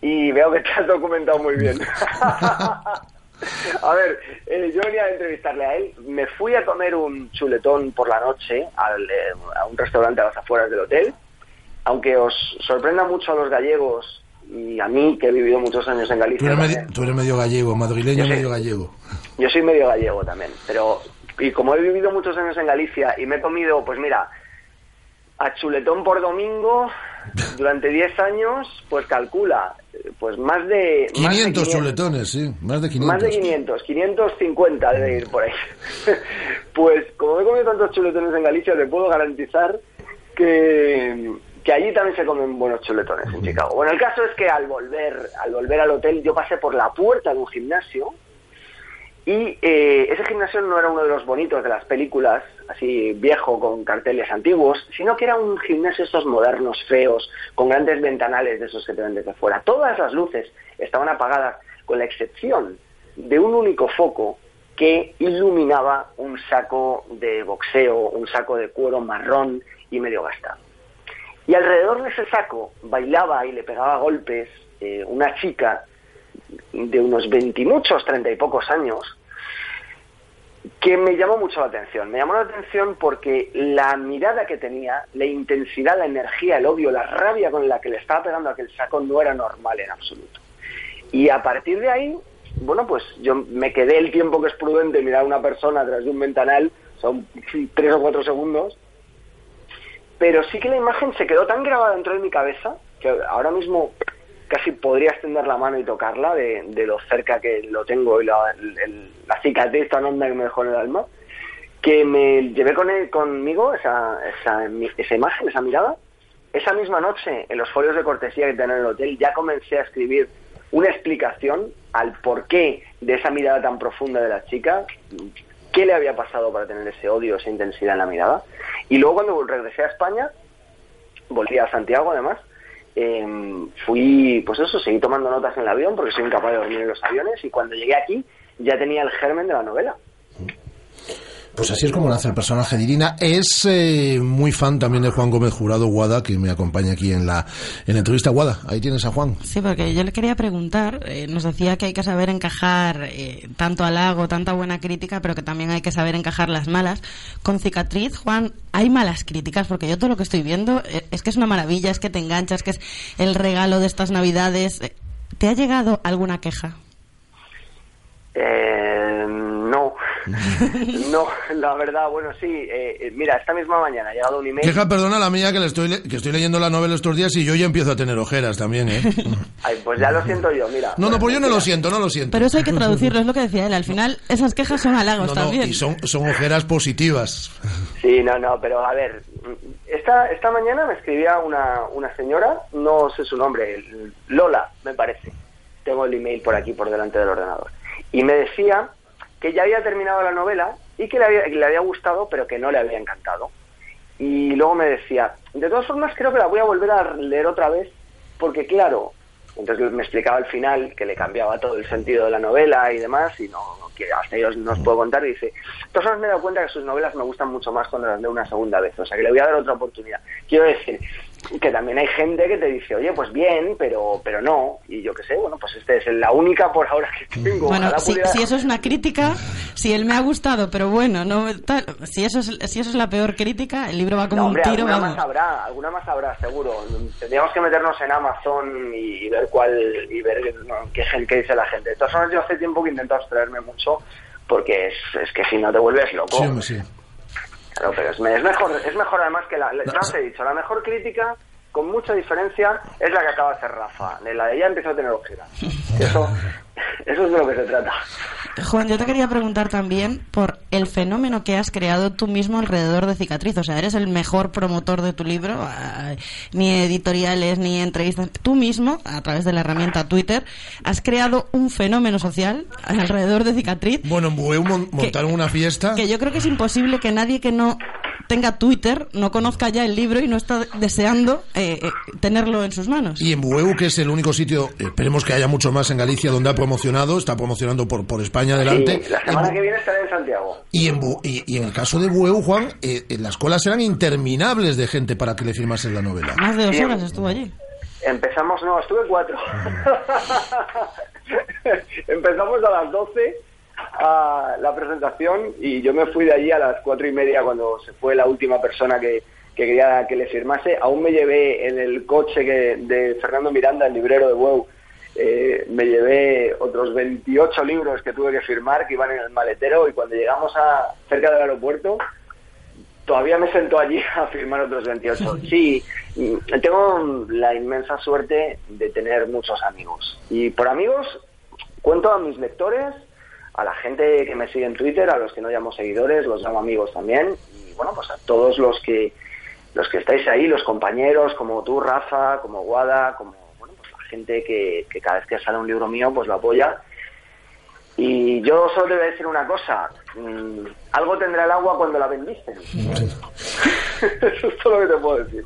Y veo que te has documentado muy bien. a ver, eh, yo venía a entrevistarle a él. Me fui a comer un chuletón por la noche al, eh, a un restaurante a las afueras del hotel. Aunque os sorprenda mucho a los gallegos y a mí, que he vivido muchos años en Tú Galicia. eres, también. medio, tú eres medio gallego, madrileño sé. medio gallego. Yo soy medio gallego también, pero y como he vivido muchos años en Galicia y me he comido, pues mira, a chuletón por domingo durante 10 años, pues calcula, pues más de... más de 500 chuletones, sí, más de 500. Más de 500, 550 debe ir por ahí. pues como he comido tantos chuletones en Galicia, te puedo garantizar que, que allí también se comen buenos chuletones en Chicago. Bueno, el caso es que al volver, al volver al hotel yo pasé por la puerta de un gimnasio y eh, ese gimnasio no era uno de los bonitos de las películas, así viejo con carteles antiguos, sino que era un gimnasio estos modernos, feos, con grandes ventanales de esos que te ven desde fuera. Todas las luces estaban apagadas, con la excepción de un único foco que iluminaba un saco de boxeo, un saco de cuero marrón y medio gastado. Y alrededor de ese saco bailaba y le pegaba golpes eh, una chica de unos veintimuchos, treinta y pocos años, que me llamó mucho la atención. Me llamó la atención porque la mirada que tenía, la intensidad, la energía, el odio, la rabia con la que le estaba pegando a aquel saco no era normal en absoluto. Y a partir de ahí, bueno, pues yo me quedé el tiempo que es prudente mirar a una persona a través de un ventanal, son tres o cuatro segundos, pero sí que la imagen se quedó tan grabada dentro de mi cabeza que ahora mismo casi podría extender la mano y tocarla de, lo cerca que lo tengo y la, el- la cicatriz tan honda que me dejó en el alma, que me llevé con él, conmigo esa, esa, esa imagen, esa mirada. Esa misma noche, en los folios de cortesía que tenía en el hotel, ya comencé a escribir una explicación al porqué de esa mirada tan profunda de la chica, qué le había pasado para tener ese odio, esa intensidad en la mirada. Y luego cuando regresé a España, volví a Santiago además, eh, fui, pues eso, seguí tomando notas en el avión porque soy incapaz de dormir en los aviones y cuando llegué aquí ya tenía el germen de la novela. Pues así es como nace el personaje de Irina. Es eh, muy fan también de Juan Gómez Jurado Guada, que me acompaña aquí en la, en la entrevista. Guada, ahí tienes a Juan. Sí, porque yo le quería preguntar, eh, nos decía que hay que saber encajar eh, tanto halago, tanta buena crítica, pero que también hay que saber encajar las malas. Con Cicatriz, Juan, ¿hay malas críticas? Porque yo todo lo que estoy viendo eh, es que es una maravilla, es que te enganchas, que es el regalo de estas navidades. ¿Te ha llegado alguna queja? Eh, no, la verdad, bueno, sí, eh, eh, mira, esta misma mañana ha llegado un email. Queja, perdona la mía, que, le estoy, que estoy leyendo la novela estos días y yo ya empiezo a tener ojeras también, ¿eh? Ay, pues ya lo siento yo, mira. No, no, pues yo no lo siento, no lo siento. Pero eso hay que traducirlo, es lo que decía él. Al final, esas quejas son halagos No, no, también. y son, son ojeras positivas. Sí, no, no, pero a ver, esta, esta mañana me escribía una, una señora, no sé su nombre, Lola, me parece. Tengo el email por aquí, por delante del ordenador. Y me decía que ya había terminado la novela y que le había, le había gustado, pero que no le había encantado. Y luego me decía, de todas formas creo que la voy a volver a leer otra vez, porque claro, entonces me explicaba al final que le cambiaba todo el sentido de la novela y demás, y no, que hasta ellos no os puedo contar, y dice, formas me he dado cuenta que sus novelas me gustan mucho más cuando las leo una segunda vez, o sea que le voy a dar otra oportunidad. Quiero decir, que también hay gente que te dice, oye, pues bien, pero pero no. Y yo qué sé, bueno, pues esta es la única por ahora que tengo. Bueno, si, pudiera- si eso es una crítica, si él me ha gustado, pero bueno, no tal, si eso es si eso es la peor crítica, el libro va como No, hombre, un tiro, alguna vamos. más habrá, alguna más habrá, seguro. Tendríamos que meternos en Amazon y, y ver cuál y ver no, qué, dice la gente. De todas formas, yo hace tiempo que intento abstraerme mucho porque es, es que si no te vuelves loco. Sí, sí. Claro, pero es, me- es mejor, es mejor además que la, la- ya os he dicho, la mejor crítica, con mucha diferencia, es la que acaba de hacer Rafa. De la de ella empezó a tener ojera. Eso, eso es de lo que se trata. Juan, yo te quería preguntar también por el fenómeno que has creado tú mismo alrededor de Cicatriz. O sea, eres el mejor promotor de tu libro, ah, ni editoriales, ni entrevistas. Tú mismo, a través de la herramienta Twitter, has creado un fenómeno social alrededor de Cicatriz Bueno, montaron una fiesta. que yo creo que es imposible que nadie que no tenga Twitter no conozca ya el libro y no está deseando eh, eh, tenerlo en sus manos. Y en Bueu, que es el único sitio, esperemos que haya mucho más en Galicia donde ha promocionado, está promocionando por, por España adelante. Sí, la semana que viene estaré en Santiago. Y en, Bu- y, y en el caso de Bueu, Juan, eh, eh, las colas eran interminables de gente para que le firmasen la novela. Más de dos horas estuvo allí. Empezamos, no, estuve cuatro. Empezamos a las 12 a la presentación y yo me fui de allí a las cuatro y media cuando se fue la última persona que, que quería que le firmase. Aún me llevé en el coche que, de Fernando Miranda, el librero de Bueu, eh, me llevé otros 28 libros que tuve que firmar que iban en el maletero y cuando llegamos a cerca del aeropuerto todavía me sentó allí a firmar otros 28. Sí, mm, tengo la inmensa suerte de tener muchos amigos. Y por amigos cuento a mis lectores, a la gente que me sigue en Twitter, a los que no llamo seguidores, los llamo amigos también. Y bueno, pues a todos los que los que estáis ahí, los compañeros, como tú, Rafa, como Guada, como bueno, pues la gente que, que cada vez que sale un libro mío, pues lo apoya. Y yo solo te voy a decir una cosa, mm, algo tendrá el agua cuando la bendicen. Eso es todo lo que te puedo decir.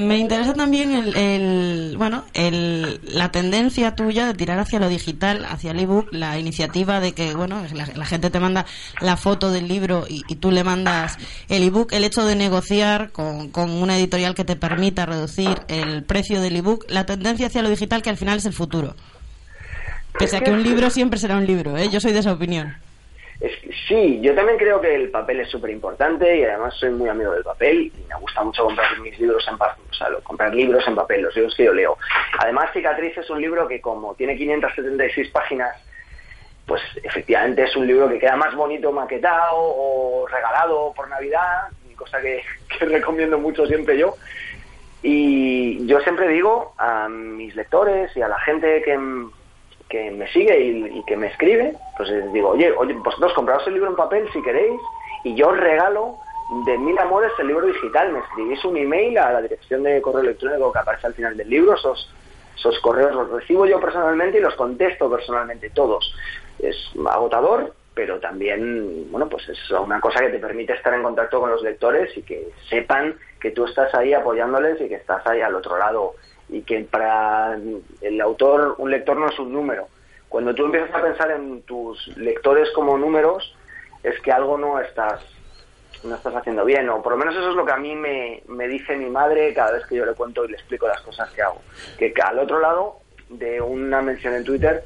Me interesa también el, el- bueno, el, la tendencia tuya de tirar hacia lo digital, hacia el ebook, la iniciativa de que, bueno, la, la gente te manda la foto del libro y, y tú le mandas el ebook, el hecho de negociar con, con una editorial que te permita reducir el precio del ebook, la tendencia hacia lo digital que al final es el futuro. Pese a que un libro siempre será un libro, ¿eh? Yo soy de esa opinión. Es sí, yo también creo que el papel es súper importante y además soy muy amigo del papel y me gusta mucho comprar mis libros en papel, o sea, comprar libros en papel, los libros que yo leo. Además, Cicatriz es un libro que como tiene 576 páginas, pues efectivamente es un libro que queda más bonito maquetado o regalado por Navidad, cosa que, recomiendo mucho siempre yo. Y yo siempre digo a mis lectores y a la gente que, que me sigue y, que me escribe, pues les digo, oye, oye, vosotros compraos el libro en papel si queréis y yo os regalo de mil amores el libro digital. Me escribís un email a la dirección de correo electrónico que aparece al final del libro, esos, esos correos los recibo yo personalmente y los contesto personalmente todos. Es agotador, pero también, bueno, pues es una cosa que te permite estar en contacto con los lectores y que sepan que tú estás ahí apoyándoles y que estás ahí al otro lado y que para el autor un lector no es un número. Cuando tú empiezas a pensar en tus lectores como números, es que algo no estás no estás haciendo bien, o por lo menos eso es lo que a mí me, me dice mi madre cada vez que yo le cuento y le explico las cosas que hago. Que al otro lado de una mención en Twitter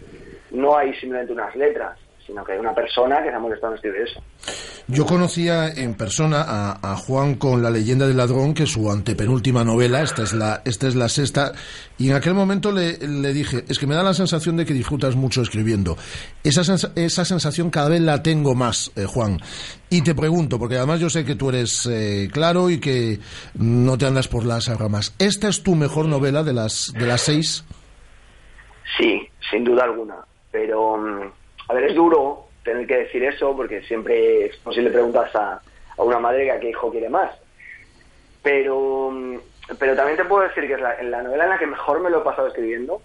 no hay simplemente unas letras, sino que hay una persona que se ha molestado en escribir eso. Yo conocía en persona a, a Juan con La leyenda del ladrón, que es su antepenúltima novela, esta es la, esta es la sexta, y en aquel momento le, le dije, es que me da la sensación de que disfrutas mucho escribiendo. Esa, sens- esa sensación cada vez la tengo más, eh, Juan. Y te pregunto, porque además yo sé que tú eres eh, claro y que no te andas por las ramas. ¿Esta es tu mejor novela de las, de las seis? Sí, sin duda alguna. Pero, mm, a ver, es duro tener que decir eso porque siempre es posible preguntas a, a una madre que a qué hijo quiere más. Pero, mm, pero también te puedo decir que es la, la novela en la que mejor me lo he pasado escribiendo.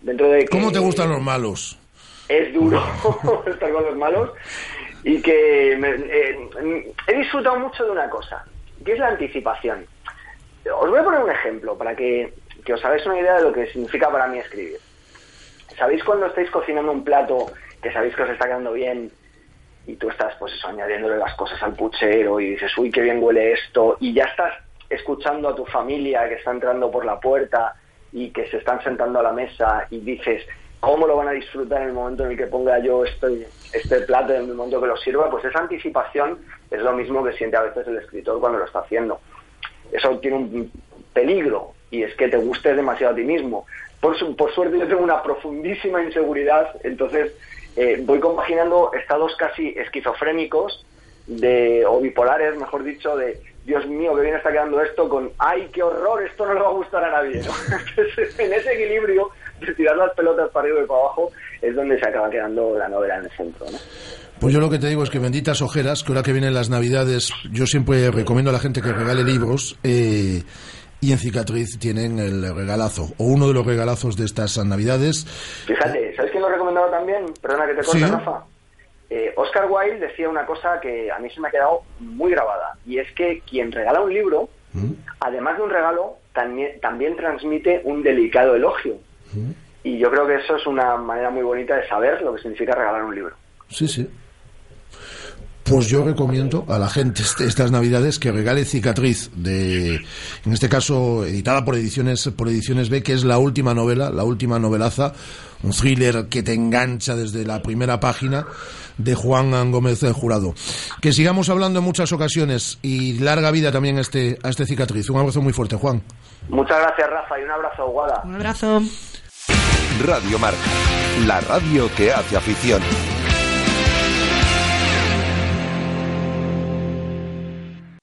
Dentro de que ¿Cómo te gustan los malos? es duro estar con los malos y que me- eh, he disfrutado mucho de una cosa, que es la anticipación. Os voy a poner un ejemplo para que, que os hagáis una idea de lo que significa para mí escribir. ¿Sabéis cuando estáis cocinando un plato que sabéis que os está quedando bien y tú estás pues eso, añadiéndole las cosas al puchero y dices, uy, qué bien huele esto y ya estás escuchando a tu familia que está entrando por la puerta y que se están sentando a la mesa y dices, ¿cómo lo van a disfrutar en el momento en el que ponga yo este, este plato, en el momento que lo sirva? Pues esa anticipación es lo mismo que siente a veces el escritor cuando lo está haciendo. Eso tiene un peligro y es que te gustes demasiado a ti mismo. Por, su- por suerte yo tengo una profundísima inseguridad, entonces eh, voy compaginando estados casi esquizofrénicos de, o bipolares, mejor dicho, de Dios mío, que bien está quedando esto, con ¡ay, qué horror! Esto no le va a gustar a nadie. ¿no? Entonces, en ese equilibrio de tirar las pelotas para arriba y para abajo es donde se acaba quedando la novela en el centro. ¿no? Pues yo lo que te digo es que benditas ojeras, que ahora que vienen las navidades, yo siempre recomiendo a la gente que regale libros eh, y en Cicatriz tienen el regalazo, o uno de los regalazos de estas navidades. Fíjate, ¿sabes lo recomendado también? Perdona que te corte, Sí. Rafa. Eh, Oscar Wilde decía una cosa que a mí se me ha quedado muy grabada, y es que quien regala un libro, además de un regalo, también, también transmite un delicado elogio. Y yo creo que eso es una manera muy bonita de saber lo que significa regalar un libro. Sí, sí. Pues yo recomiendo a la gente este- estas navidades que regale Cicatriz, de, en este caso editada por ediciones, por ediciones B, que es la última novela, la última novelaza, un thriller que te engancha desde la primera página de Juan Gómez del Jurado. Que sigamos hablando en muchas ocasiones y larga vida también a este, a este Cicatriz. Un abrazo muy fuerte, Juan. Muchas gracias, Rafa, y un abrazo, Guada. Un abrazo. Radio Marca, la radio que hace afición.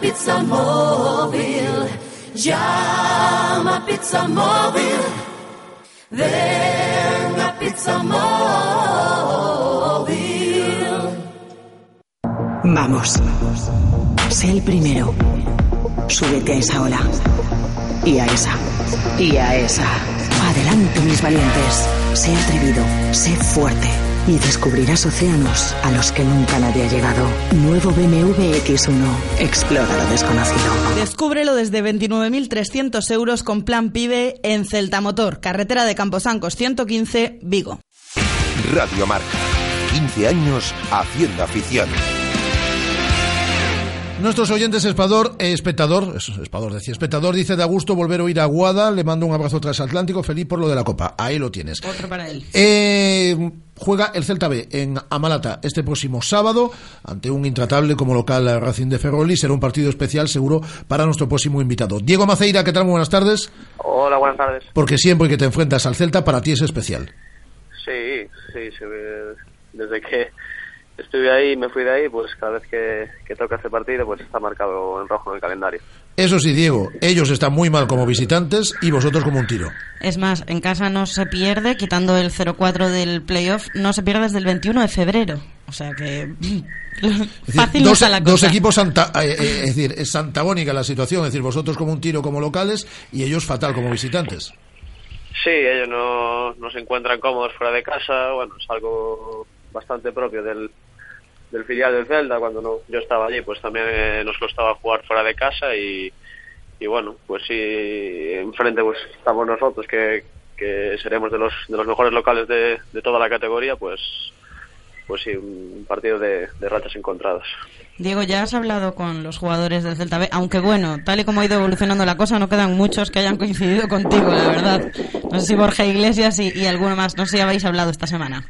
Pizza Móvil. Llama Pizza Móvil. Ven Pizza Móvil. Vamos. Sé el primero. Súbete a esa ola. Y a esa. Y a esa. Adelante, mis valientes. Sé atrevido. Sé fuerte. Y descubrirás océanos a los que nunca nadie ha llegado. Nuevo BMW X1. Explora lo desconocido. Descúbrelo desde 29.300 euros con plan PIBE en Celta Motor, carretera de Camposancos 115, Vigo. Radio Marca, 15 años haciendo afición. Nuestros oyentes, espador, eh, espectador, es- espador decía, espectador dice de Augusto volver a oír a Guada, le mando un abrazo transatlántico, feliz por lo de la Copa. Ahí lo tienes. Otro para él. Eh, juega el Celta B en Amalata este próximo sábado ante un intratable como local Racing de Ferroli. Será un partido especial seguro para nuestro próximo invitado. Diego Maceira, ¿qué tal? Muy buenas tardes. Hola, buenas tardes. Porque siempre que te enfrentas al Celta para ti es especial. Sí, sí, sí, eh, desde que estuve ahí y me fui de ahí, pues cada vez que, que toca este partido, pues está marcado en rojo en el calendario. Eso sí, Diego, ellos están muy mal como visitantes y vosotros como un tiro. Es más, en casa no se pierde, quitando el 0-4 del playoff, no se pierde desde el 21 de febrero. O sea que Es decir, fácil dos, la dos cosa. equipos anta- eh, eh, es decir, es antagónica la situación, es decir, vosotros como un tiro como locales y ellos fatal como visitantes. Sí, ellos no, no se encuentran cómodos fuera de casa, bueno, es algo bastante propio del, del filial del Celta, cuando no, yo estaba allí, pues también eh, nos costaba jugar fuera de casa y, y bueno, pues sí, enfrente pues estamos nosotros que, que seremos de los, de los mejores locales de, de toda la categoría, pues pues sí, un partido de, de rachas encontradas. Diego, ya has hablado con los jugadores del Celta B, aunque bueno, tal y como ha ido evolucionando la cosa, no quedan muchos que hayan coincidido contigo, la verdad. No sé si Borja Iglesias y, y alguno más, no sé si habéis hablado esta semana.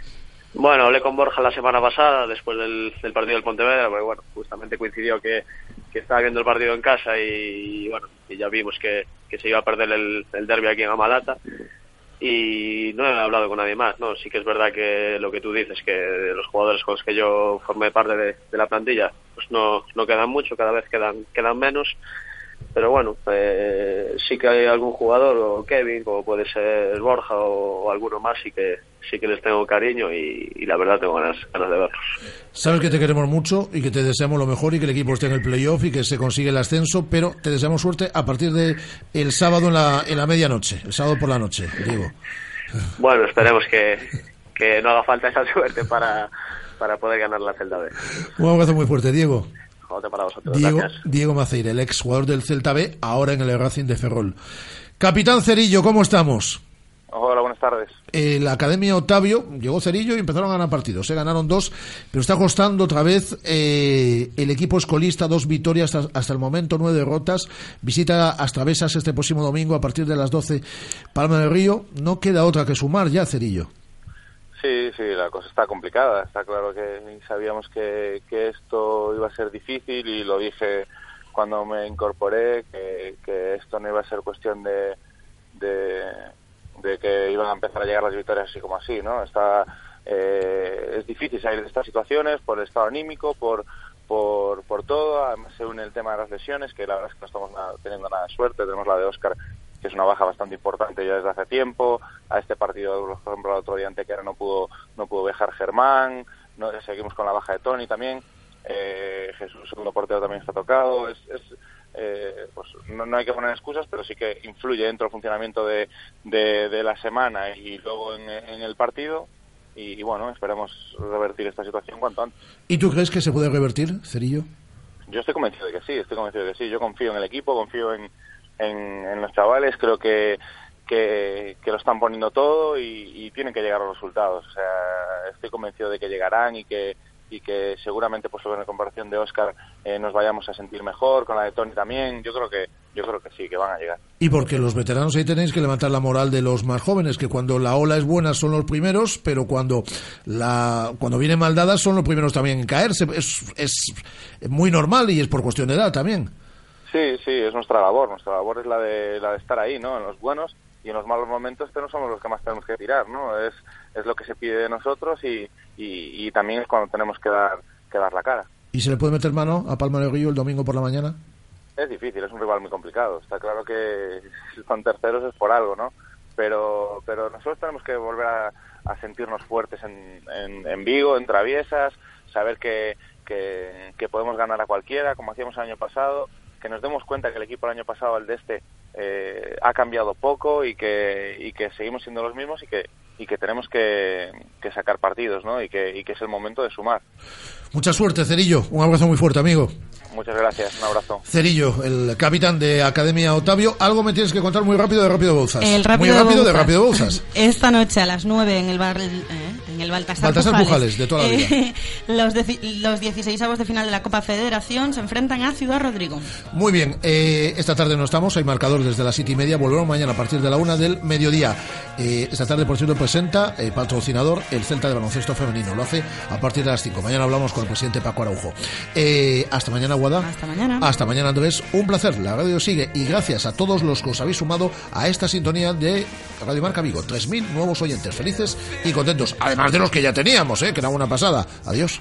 Bueno, hablé con Borja la semana pasada, después del, partido del Pontevedra, porque bueno, justamente coincidió que, que estaba viendo el partido en casa y, bueno, y ya vimos que, que se iba a perder el, el derby aquí en Amalata y no he hablado con nadie más, ¿no? Sí que es verdad que lo que tú dices, que los jugadores con los que yo formé parte de, de la plantilla, pues no, no quedan mucho, cada vez quedan, quedan menos pero bueno, eh, sí que hay algún jugador, o Kevin, como puede ser Borja o, alguno más, sí que sí que les tengo cariño y, la verdad tengo ganas, ganas de verlos. Sabes que te queremos mucho y que te deseamos lo mejor y que el equipo esté en el playoff y que se consiga el ascenso, pero te deseamos suerte a partir de el sábado en la, en la medianoche, el sábado por la noche, digo. Bueno, esperemos que, que no haga falta esa suerte para, para poder ganar la Celta B. Un abrazo muy fuerte, Diego. Para vosotros. Diego, Diego Maceira, el ex jugador del Celta B, ahora en el Racing de Ferrol. Capitán Cerillo, ¿cómo estamos? Hola, buenas tardes. Eh, la Academia Otavio, llegó Cerillo y empezaron a ganar partidos. Se ganaron dos, pero está costando otra vez eh, el equipo escolista dos victorias hasta, el momento, nueve derrotas. Visita hasta Besas este próximo domingo a partir de las 12 Palma del Río. No queda otra que sumar ya, Cerillo. Sí, sí, la cosa está complicada. Está claro que sabíamos que, que esto iba a ser difícil y lo dije cuando me incorporé, que, que esto no iba a ser cuestión de, de que iban a empezar a llegar las victorias así como así, ¿no? Está, eh, es difícil salir de estas situaciones por el estado anímico, por, por, por todo. Además se une el tema de las lesiones, que la verdad es que no estamos teniendo nada de suerte. Tenemos la de Oscar, que es una baja bastante importante ya desde hace tiempo. A este partido, por ejemplo, el otro día era no pudo, no pudo viajar Germán. No, seguimos con la baja de Tony también. Eh, Jesús, segundo portero, también está tocado. es, eh, pues no, hay que poner excusas, pero sí que influye dentro del funcionamiento de, de, la semana y luego en, el partido. Y, bueno, esperemos revertir esta situación cuanto antes. ¿Y tú crees que se puede revertir, Cerillo? Yo estoy convencido de que sí, estoy convencido de que sí. Yo confío en el equipo, confío en, en, los chavales, creo que, que, lo están poniendo todo y, tienen que llegar los resultados. O sea, estoy convencido de que llegarán y que y que seguramente pues en comparación de Oscar eh, nos vayamos a sentir mejor, con la de Tony también, yo creo que yo creo que sí, que van a llegar. Y porque los veteranos ahí tenéis que levantar la moral de los más jóvenes, que cuando la ola es buena son los primeros, pero cuando la cuando viene mal dada son los primeros también en caerse. Es, es muy normal y es por cuestión de edad también. Sí, sí, es nuestra labor. Nuestra labor es la de, la de estar ahí, ¿no? En los buenos y en los malos momentos que no somos los que más tenemos que tirar, ¿no? Es, es lo que se pide de nosotros y, y, también es cuando tenemos que dar, que dar la cara. ¿Y se le puede meter mano a Palma de Río el domingo por la mañana? Es difícil, es un rival muy complicado. Está claro que si son terceros es por algo, ¿no? Pero, pero nosotros tenemos que volver a, sentirnos fuertes en, en, Vigo, en Traviesas, saber que, que, que podemos ganar a cualquiera, como hacíamos el año pasado, que nos demos cuenta que el equipo el año pasado, el de este, eh, ha cambiado poco y que, y que seguimos siendo los mismos y que, y que tenemos que, sacar partidos, ¿no? Y que, y que es el momento de sumar. Mucha suerte, Cerillo. Un abrazo muy fuerte, amigo. Muchas gracias, un abrazo. Cerillo, el capitán de Academia Otavio, algo me tienes que contar muy rápido de Rápido Bouzas. El rápido muy rápido de, Rápido Bouzas. Esta noche a las 9 en el bar eh, en el Baltasar, Pujales. de toda la vida. Eh, los, los 16 avos de final de la Copa Federación se enfrentan a Ciudad Rodrigo. Muy bien, eh, esta tarde no estamos, hay marcador desde las 7 y media, volvemos mañana a partir de la 1 del mediodía. esta tarde, por cierto, presenta el patrocinador el Celta de Baloncesto Femenino, lo hace a partir de las 5. Mañana hablamos con el presidente Paco Araujo. hasta mañana, Hasta mañana. Hasta mañana, Andrés. Un placer. La radio sigue y gracias a todos los que os habéis sumado a esta sintonía de Radio Marca Vigo. 3.000 nuevos oyentes felices y contentos. Además de los que ya teníamos, ¿eh? que era una pasada. Adiós.